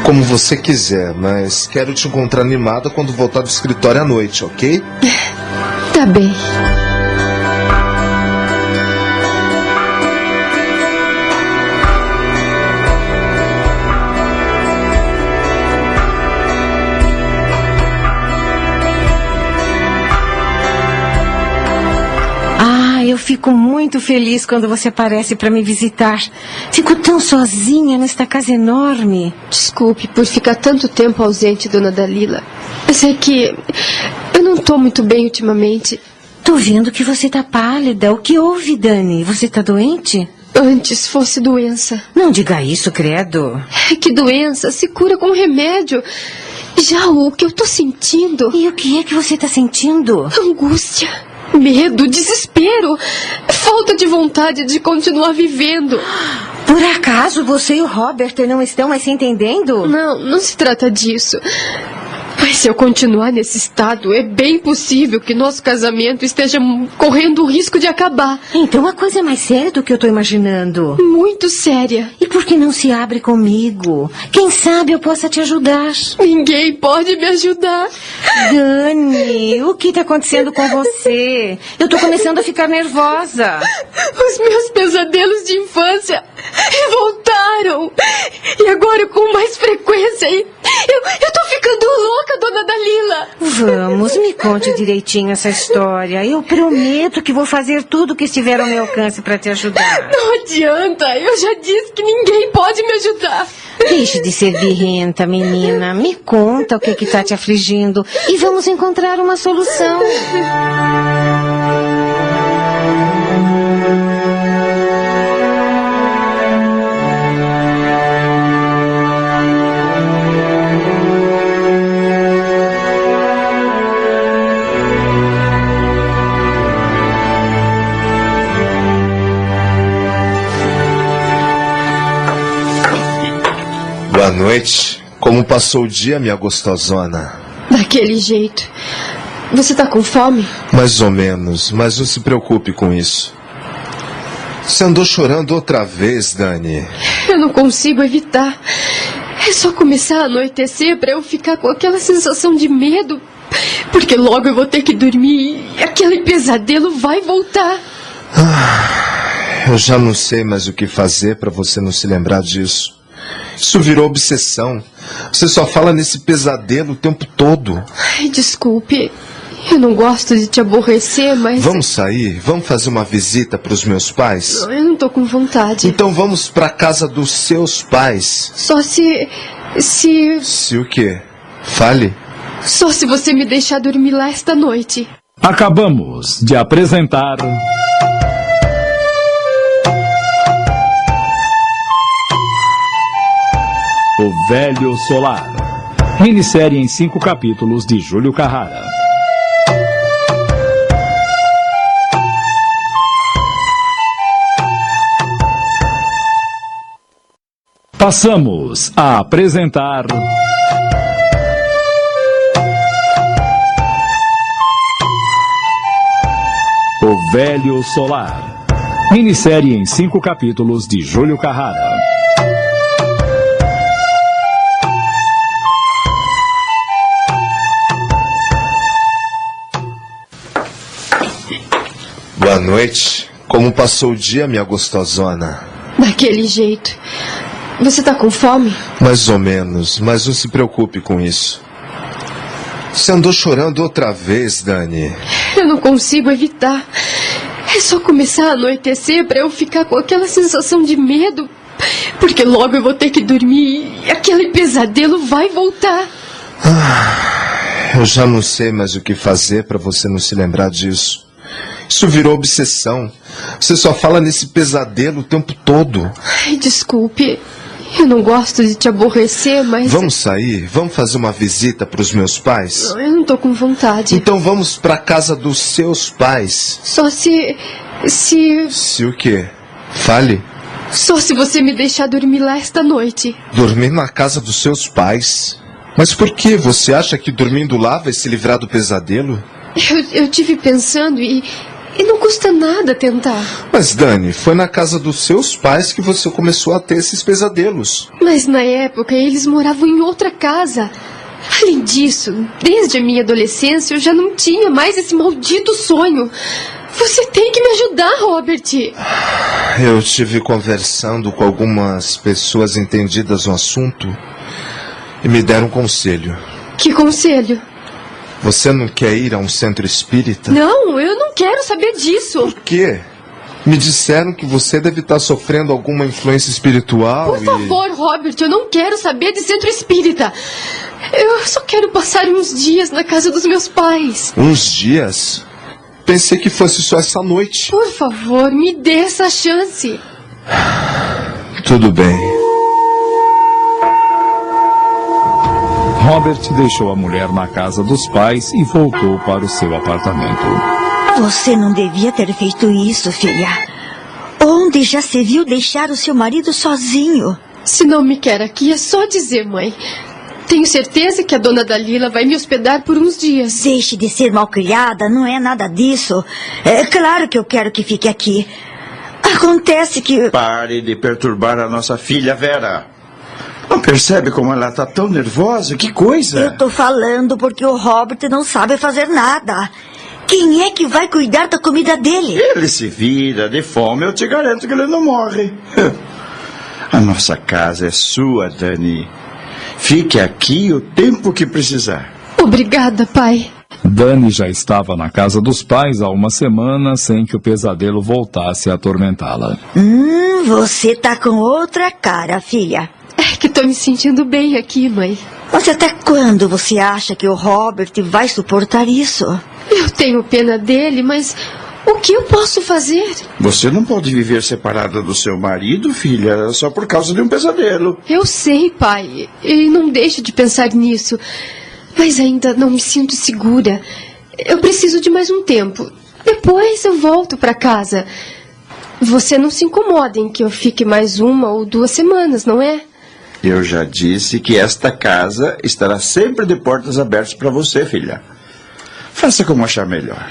Como você quiser, mas quero te encontrar animada quando voltar do escritório à noite, ok? Tá bem. Eu fico muito feliz quando você aparece para me visitar. Fico tão sozinha nesta casa enorme. Desculpe por ficar tanto tempo ausente, dona Dalila. Eu sei que eu não tô muito bem ultimamente. Tô vendo que você tá pálida. O que houve, Dani? Você tá doente? Antes fosse doença. Não diga isso, credo. É que doença se cura com remédio. Já o que eu tô sentindo. E o que é que você tá sentindo? Angústia, medo, desespero, falta de vontade de continuar vivendo. Por acaso você e o Robert não estão mais se entendendo? Não, não se trata disso. Mas se eu continuar nesse estado, é bem possível que nosso casamento esteja correndo o risco de acabar. Então a coisa é mais séria do que eu tô imaginando. Muito séria. E por que não se abre comigo? Quem sabe eu possa te ajudar. Ninguém pode me ajudar. Dani, o que tá acontecendo com você? Eu tô começando a ficar nervosa. Os meus pesadelos de infância voltaram. E agora com mais frequência. Eu, tô ficando louca, dona Dalila. Vamos, me conte direitinho essa história. Eu prometo que vou fazer tudo o que estiver ao meu alcance para te ajudar. Não adianta, eu já disse que ninguém pode me ajudar. Deixe de ser birrenta, menina. Me conta o que que tá te afligindo e vamos encontrar uma solução. Boa noite. Como passou o dia, minha gostosona? Daquele jeito. Você tá com fome? Mais ou menos, mas não se preocupe com isso. Você andou chorando outra vez, Dani. Eu não consigo evitar. É só começar a anoitecer pra eu ficar com aquela sensação de medo. Porque logo eu vou ter que dormir e aquele pesadelo vai voltar. Eu já não sei mais o que fazer para você não se lembrar disso. Isso virou obsessão. Você só fala nesse pesadelo o tempo todo. Ai, desculpe. Eu não gosto de te aborrecer, mas. Vamos sair? Vamos fazer uma visita para os meus pais? Não, eu não tô com vontade. Então vamos para casa dos seus pais. Só se. Se. Se o quê? Fale. Só se você me deixar dormir lá esta noite. Acabamos de apresentar. O Velho Solar. Minissérie em cinco capítulos de Júlio Carrara. Passamos a apresentar. O Velho Solar. Minissérie em cinco capítulos de Júlio Carrara. Boa noite. Como passou o dia, minha gostosona? Daquele jeito. Você tá com fome? Mais ou menos, mas não se preocupe com isso. Você andou chorando outra vez, Dani. Eu não consigo evitar. É só começar a anoitecer pra eu ficar com aquela sensação de medo. Porque logo eu vou ter que dormir e aquele pesadelo vai voltar. Eu já não sei mais o que fazer para você não se lembrar disso. Isso virou obsessão. Você só fala nesse pesadelo o tempo todo. Ai, desculpe. Eu não gosto de te aborrecer, mas. Vamos sair? Vamos fazer uma visita para os meus pais? Não, eu não tô com vontade. Então vamos para casa dos seus pais. Só se. Se. Se o quê? Fale. Só se você me deixar dormir lá esta noite. Dormir na casa dos seus pais? Mas por que? Você acha que dormindo lá vai se livrar do pesadelo? Eu, eu tive pensando e. E não custa nada tentar. Mas, Dani, foi na casa dos seus pais que você começou a ter esses pesadelos. Mas na época eles moravam em outra casa. Além disso, desde a minha adolescência eu já não tinha mais esse maldito sonho. Você tem que me ajudar, Robert. Eu tive conversando com algumas pessoas entendidas no assunto e me deram um conselho. Que conselho? Você não quer ir a um centro espírita? Não, eu não quero saber disso. Por quê? Me disseram que você deve estar sofrendo alguma influência espiritual Por e... favor, Robert, eu não quero saber de centro espírita. Eu só quero passar uns dias na casa dos meus pais. Uns dias? Pensei que fosse só essa noite. Por favor, me dê essa chance. Tudo bem. Robert deixou a mulher na casa dos pais e voltou para o seu apartamento. Você não devia ter feito isso, filha. Onde já se viu deixar o seu marido sozinho? Se não me quer aqui, é só dizer, mãe. Tenho certeza que a dona Dalila vai me hospedar por uns dias. Deixe de ser malcriada, não é nada disso. É claro que eu quero que fique aqui. Acontece que. Pare de perturbar a nossa filha, Vera. Não percebe como ela está tão nervosa? Que coisa! Eu tô falando porque o Robert não sabe fazer nada. Quem é que vai cuidar da comida dele? Ele se vira de fome, eu te garanto que ele não morre. A nossa casa é sua, Dani. Fique aqui o tempo que precisar. Obrigada, pai. Dani já estava na casa dos pais há uma semana sem que o pesadelo voltasse a atormentá-la. Hum, você tá com outra cara, filha. Que tô me sentindo bem aqui, mãe. Mas até quando você acha que o Robert vai suportar isso? Eu tenho pena dele, mas o que eu posso fazer? Você não pode viver separada do seu marido, filha, só por causa de um pesadelo. Eu sei, pai, e não deixo de pensar nisso. Mas ainda não me sinto segura. Eu preciso de mais um tempo. Depois eu volto para casa. Você não se incomoda em que eu fique mais uma ou duas semanas, não é? Eu já disse que esta casa estará sempre de portas abertas para você, filha. Faça como achar melhor.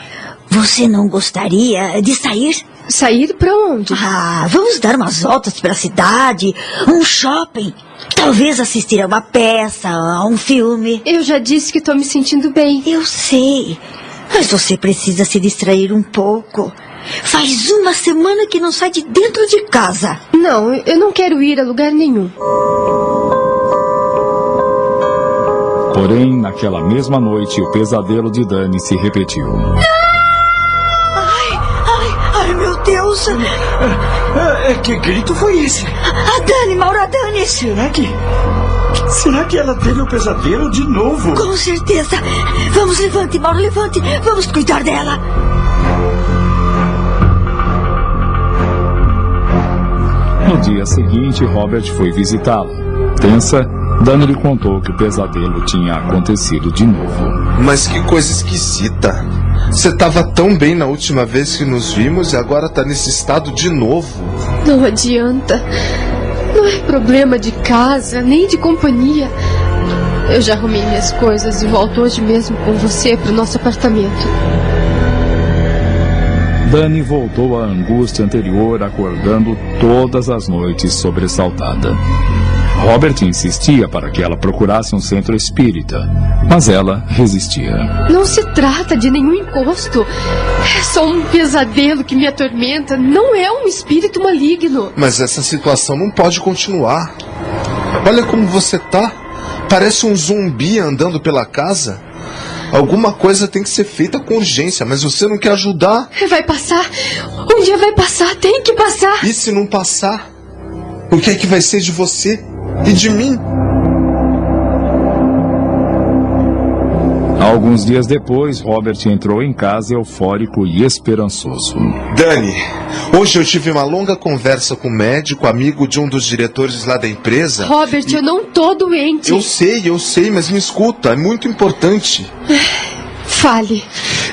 Você não gostaria de sair? Sair para onde? Ah, vamos dar umas voltas pela cidade, um shopping. Talvez assistir a uma peça, a um filme. Eu já disse que estou me sentindo bem. Eu sei, mas você precisa se distrair um pouco. Faz uma semana que não sai de dentro de casa. Não, eu não quero ir a lugar nenhum. Porém, naquela mesma noite, o pesadelo de Dani se repetiu. Ai, ai, ai, meu Deus. É, que grito foi esse? A Dani, Mauro, a Dani. Será que. Será que ela teve um pesadelo de novo? Com certeza. Vamos, levante, Mauro, levante. Vamos cuidar dela. No dia seguinte, Robert foi visitá-la. Tensa, Dani lhe contou que o pesadelo tinha acontecido de novo. Mas que coisa esquisita. Você estava tão bem na última vez que nos vimos e agora está nesse estado de novo. Não adianta. Não é problema de casa, nem de companhia. Eu já arrumei minhas coisas e volto hoje mesmo com você para o nosso apartamento. Dani voltou à angústia anterior, acordando todas as noites sobressaltada. Robert insistia para que ela procurasse um centro espírita, mas ela resistia. Não se trata de nenhum encosto. É só um pesadelo que me atormenta. Não é um espírito maligno. Mas essa situação não pode continuar. Olha como você tá. Parece um zumbi andando pela casa. Alguma coisa tem que ser feita com urgência, mas você não quer ajudar. Vai passar. Um dia vai passar. Tem que passar. E se não passar? O que é que vai ser de você e de mim? Alguns dias depois, Robert entrou em casa eufórico e esperançoso. Dani, hoje eu tive uma longa conversa com um médico, amigo de um dos diretores lá da empresa. Robert, eu não tô doente. Eu sei, eu sei, mas me escuta, é muito importante. Fale.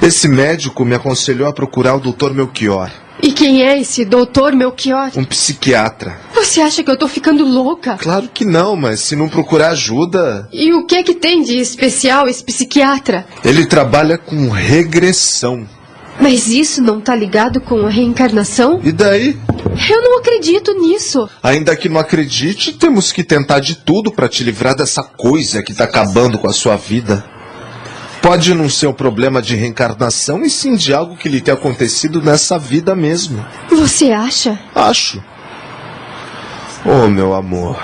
Esse médico me aconselhou a procurar o Dr. Melchior, E quem é esse doutor Melchior? um psiquiatra. Você acha que eu tô ficando louca? Claro que não, mas se não procurar ajuda, E o que é que tem de especial esse psiquiatra? ele trabalha com regressão. Mas isso não tá ligado com a reencarnação? E daí? Eu não acredito nisso. Ainda que não acredite, temos que tentar de tudo para te livrar dessa coisa que tá acabando com a sua vida. Pode não ser um problema de reencarnação e sim de algo que lhe tenha acontecido nessa vida mesmo. Você acha? Acho. Oh, meu amor.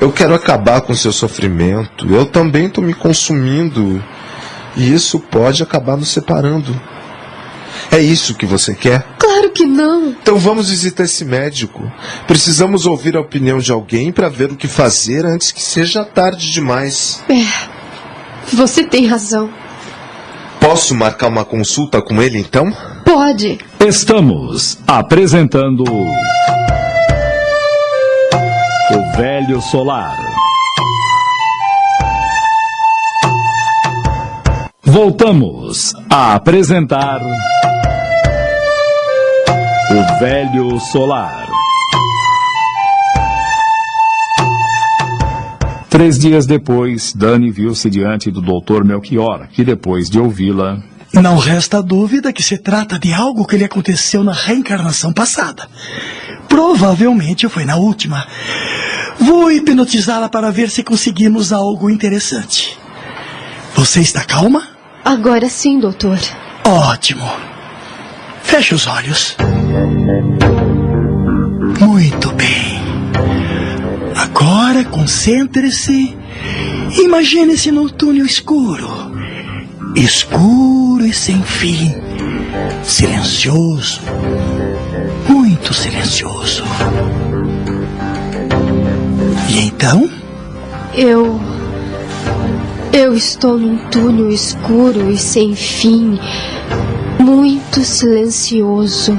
Eu quero acabar com seu sofrimento. Eu também estou me consumindo. E isso pode acabar nos separando. É isso que você quer? Claro que não. Então vamos visitar esse médico. Precisamos ouvir a opinião de alguém para ver o que fazer antes que seja tarde demais. É. Você tem razão. Posso marcar uma consulta com ele então? Pode. Estamos apresentando. O Velho Solar. Voltamos a apresentar. O Velho Solar. Três dias depois, Dani viu-se diante do Dr. Melchior, que depois de ouvi-la, Não resta dúvida que se trata de algo que lhe aconteceu na reencarnação passada. Provavelmente foi na última. Vou hipnotizá-la para ver se conseguimos algo interessante. Você está calma? Agora sim, doutor. Ótimo. Feche os olhos. Agora concentre-se. Imagine-se no túnel escuro. escuro e sem fim, silencioso, muito silencioso. E então? Eu. Eu estou num túnel escuro e sem fim, muito silencioso.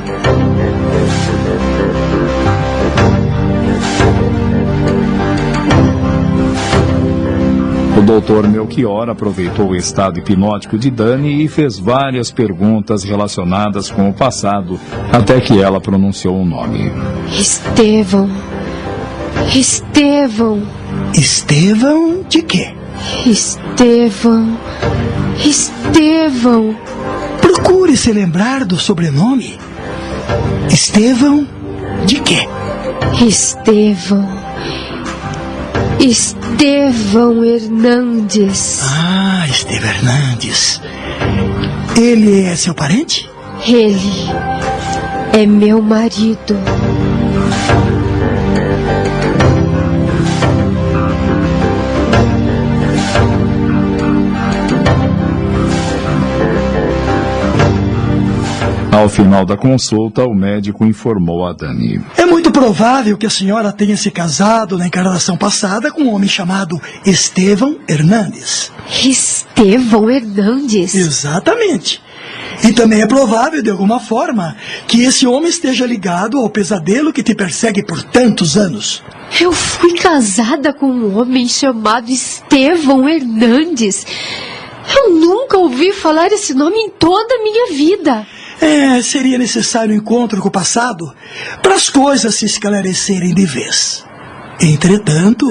Doutor Melchior aproveitou o estado hipnótico de Dani e fez várias perguntas relacionadas com o passado, até que ela pronunciou o nome. Estevão. Estevão. Estevão de quê? Estevão. Estevão. Procure se lembrar do sobrenome. Estevão de quê? Estevão. Estevão Hernandes. Ah, Estevão Hernandes. Ele é seu parente? Ele é meu marido. Ao final da consulta, o médico informou a Dani. É muito provável que a senhora tenha se casado na encarnação passada com um homem chamado Estevão Hernandes. Estevão Hernandes? Exatamente. E também é provável, de alguma forma, que esse homem esteja ligado ao pesadelo que te persegue por tantos anos. Eu fui casada com um homem chamado Estevão Hernandes. Eu nunca ouvi falar esse nome em toda a minha vida. É, seria necessário um encontro com o passado para as coisas se esclarecerem de vez. Entretanto.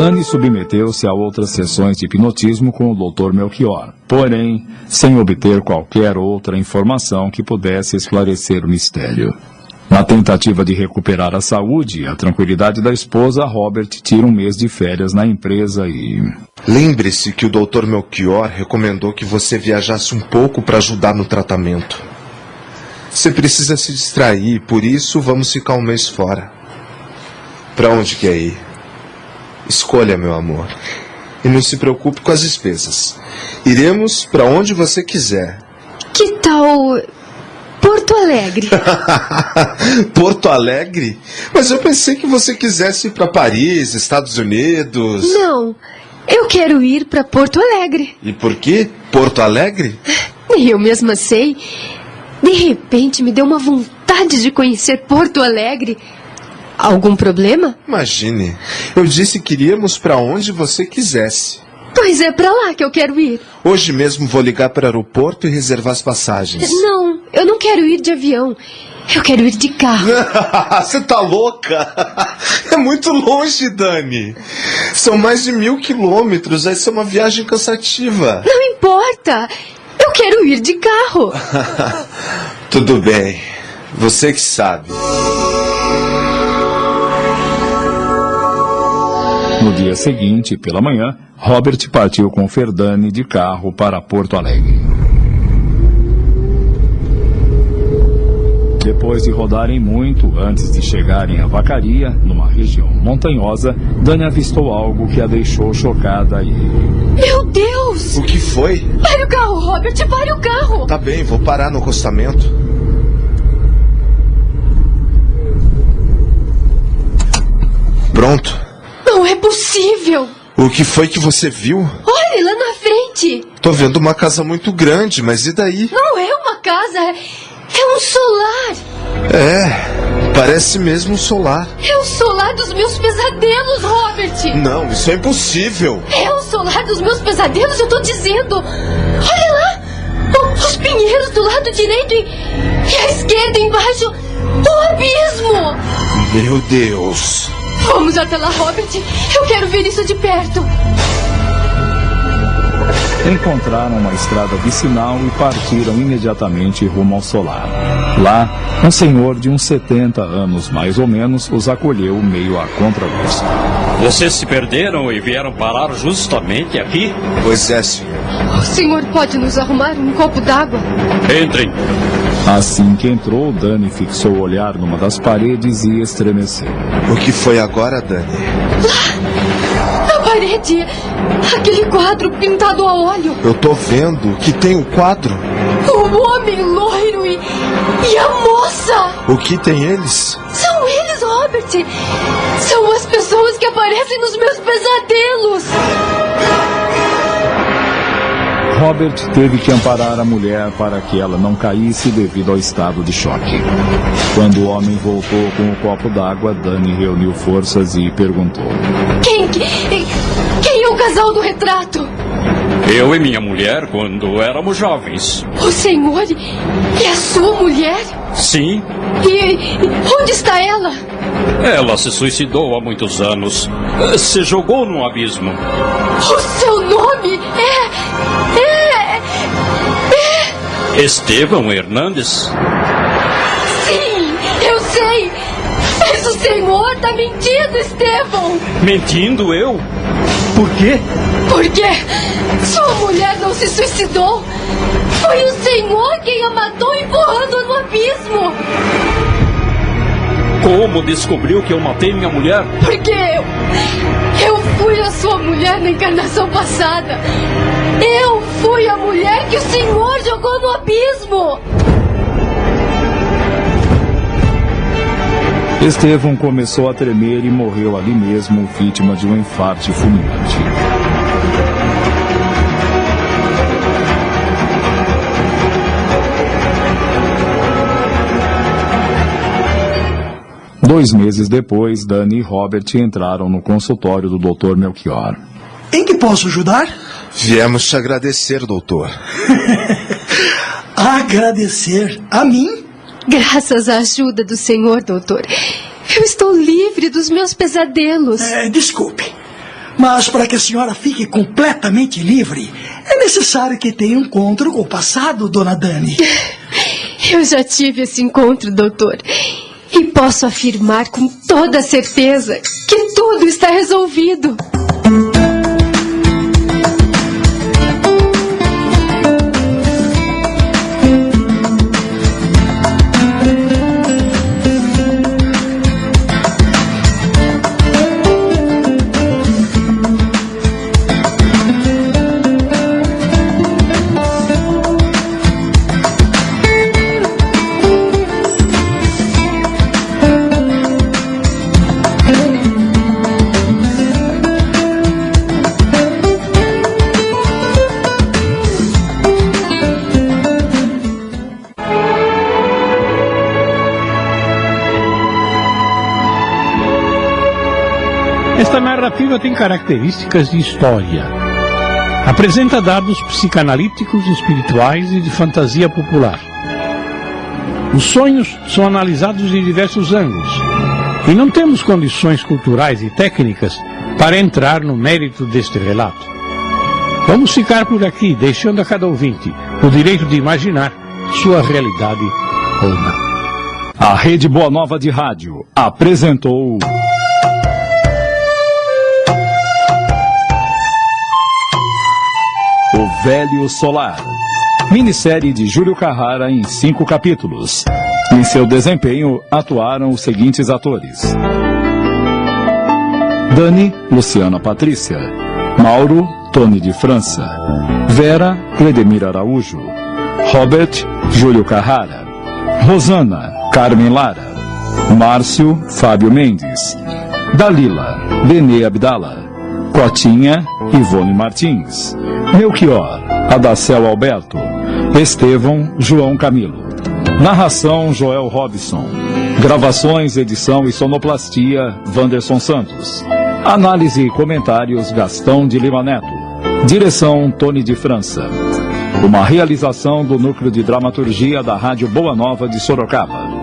Dani submeteu-se a outras sessões de hipnotismo com o Dr. Melchior, porém, sem obter qualquer outra informação que pudesse esclarecer o mistério. Na tentativa de recuperar a saúde e a tranquilidade da esposa, Robert tira um mês de férias na empresa e. Lembre-se que o Dr. Melchior recomendou que você viajasse um pouco para ajudar no tratamento. Você precisa se distrair, por isso vamos ficar um mês fora. Para onde quer ir? Escolha, meu amor. E não se preocupe com as despesas. Iremos para onde você quiser. Que tal Porto Alegre? Porto Alegre? Mas eu pensei que você quisesse ir para Paris, Estados Unidos. Não, eu quero ir para Porto Alegre. E por que Porto Alegre? Eu mesma sei. De repente me deu uma vontade de conhecer Porto Alegre. Algum problema? Imagine, eu disse que iríamos para onde você quisesse. Pois é para lá que eu quero ir. Hoje mesmo vou ligar para o aeroporto e reservar as passagens. Não, eu não quero ir de avião. Eu quero ir de carro. Você tá louca? É muito longe, Dani. São mais de mil quilômetros. Vai ser uma viagem cansativa. Não importa. Eu quero ir de carro. Tudo bem. Você que sabe. No dia seguinte, pela manhã, Robert partiu com Ferdani de carro para Porto Alegre. Depois de rodarem muito antes de chegarem à vacaria, numa região montanhosa, Dani avistou algo que a deixou chocada e. Meu Deus! O que foi? Pare o carro, Robert, pare o carro! Tá bem, vou parar no acostamento. Pronto. Não é possível! O que foi que você viu? Olhe lá na frente! Tô vendo uma casa muito grande, mas e daí? Não é uma casa, é um solar! É, parece mesmo um solar. É o solar dos meus pesadelos, Robert! Não, isso é impossível! É o solar dos meus pesadelos, eu tô dizendo! Olha lá! Os pinheiros do lado direito e, e à esquerda embaixo! O abismo! Meu Deus! Vamos até lá, Robert! Eu quero ver isso de perto! encontraram uma estrada vicinal e partiram imediatamente rumo ao solar. Lá, um senhor de uns 70 anos mais ou menos os acolheu meio a contragosto. Vocês se perderam e vieram parar justamente aqui? Pois é, senhor. O senhor pode nos arrumar um copo d'água? Entrem. Assim que entrou, Dani fixou o olhar numa das paredes e estremeceu. O que foi agora, Dani? Na parede, aquele quadro pintado a óleo. Eu tô vendo que tem o quadro. O homem loiro e, e a moça. O que tem eles? São eles, Robert. São as pessoas que aparecem nos meus pesadelos. Robert teve que amparar a mulher para que ela não caísse devido ao estado de choque. Quando o homem voltou com o copo d'água, Dani reuniu forças e perguntou: Quem, quem, quem é o casal do retrato? Eu e minha mulher quando éramos jovens. O senhor e a sua mulher? Sim, E, e onde está ela? ela se suicidou há muitos anos. Se jogou num abismo. O seu nome é. Estevão Hernandes? Sim, eu sei. Mas o senhor tá mentindo, Estevão. Mentindo eu? Por quê? Porque sua mulher não se suicidou. Foi o senhor quem a matou empurrando no abismo. Como descobriu que eu matei minha mulher? Porque eu. Fui a sua mulher na encarnação passada. Eu fui a mulher que o senhor jogou no abismo. Estevão começou a tremer e morreu ali mesmo, vítima de um infarte fulminante. Dois meses depois, Dani e Robert entraram no consultório do Dr. Melchior. Em que posso ajudar? Viemos te agradecer, doutor. Agradecer a mim? Graças à ajuda do senhor, doutor. Eu estou livre dos meus pesadelos. É, desculpe. Mas para que a senhora fique completamente livre, é necessário que tenha um encontro com o passado, dona Dani. Eu já tive esse encontro, doutor. E posso afirmar com toda certeza que tudo está resolvido. Características de história. Apresenta dados psicanalíticos, espirituais e de fantasia popular. Os sonhos são analisados de diversos ângulos e não temos condições culturais e técnicas para entrar no mérito deste relato. Vamos ficar por aqui, deixando a cada ouvinte o direito de imaginar sua realidade ou não. A Rede Boa Nova de Rádio apresentou. O Velho Solar. Minissérie de Júlio Carrara em cinco capítulos. Em seu desempenho atuaram os seguintes atores: Dani, Luciana Patrícia. Mauro, Tony de França. Vera, Cledemir Araújo. Robert, Júlio Carrara. Rosana, Carmen Lara. Márcio, Fábio Mendes. Dalila, Benê Abdala. Cotinha, Ivone Martins. Melchior, Adacel Alberto. Estevão, João Camilo. Narração, Joel Robson. Gravações, edição e sonoplastia, Wanderson Santos. Análise e comentários, Gastão de Lima Neto. Direção, Tony de França. Uma realização do Núcleo de Dramaturgia da Rádio Boa Nova de Sorocaba.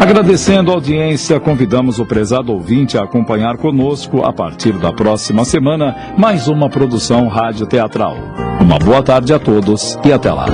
Agradecendo a audiência, convidamos o prezado ouvinte a acompanhar conosco, a partir da próxima semana, mais uma produção rádio-teatral. Uma boa tarde a todos e até lá.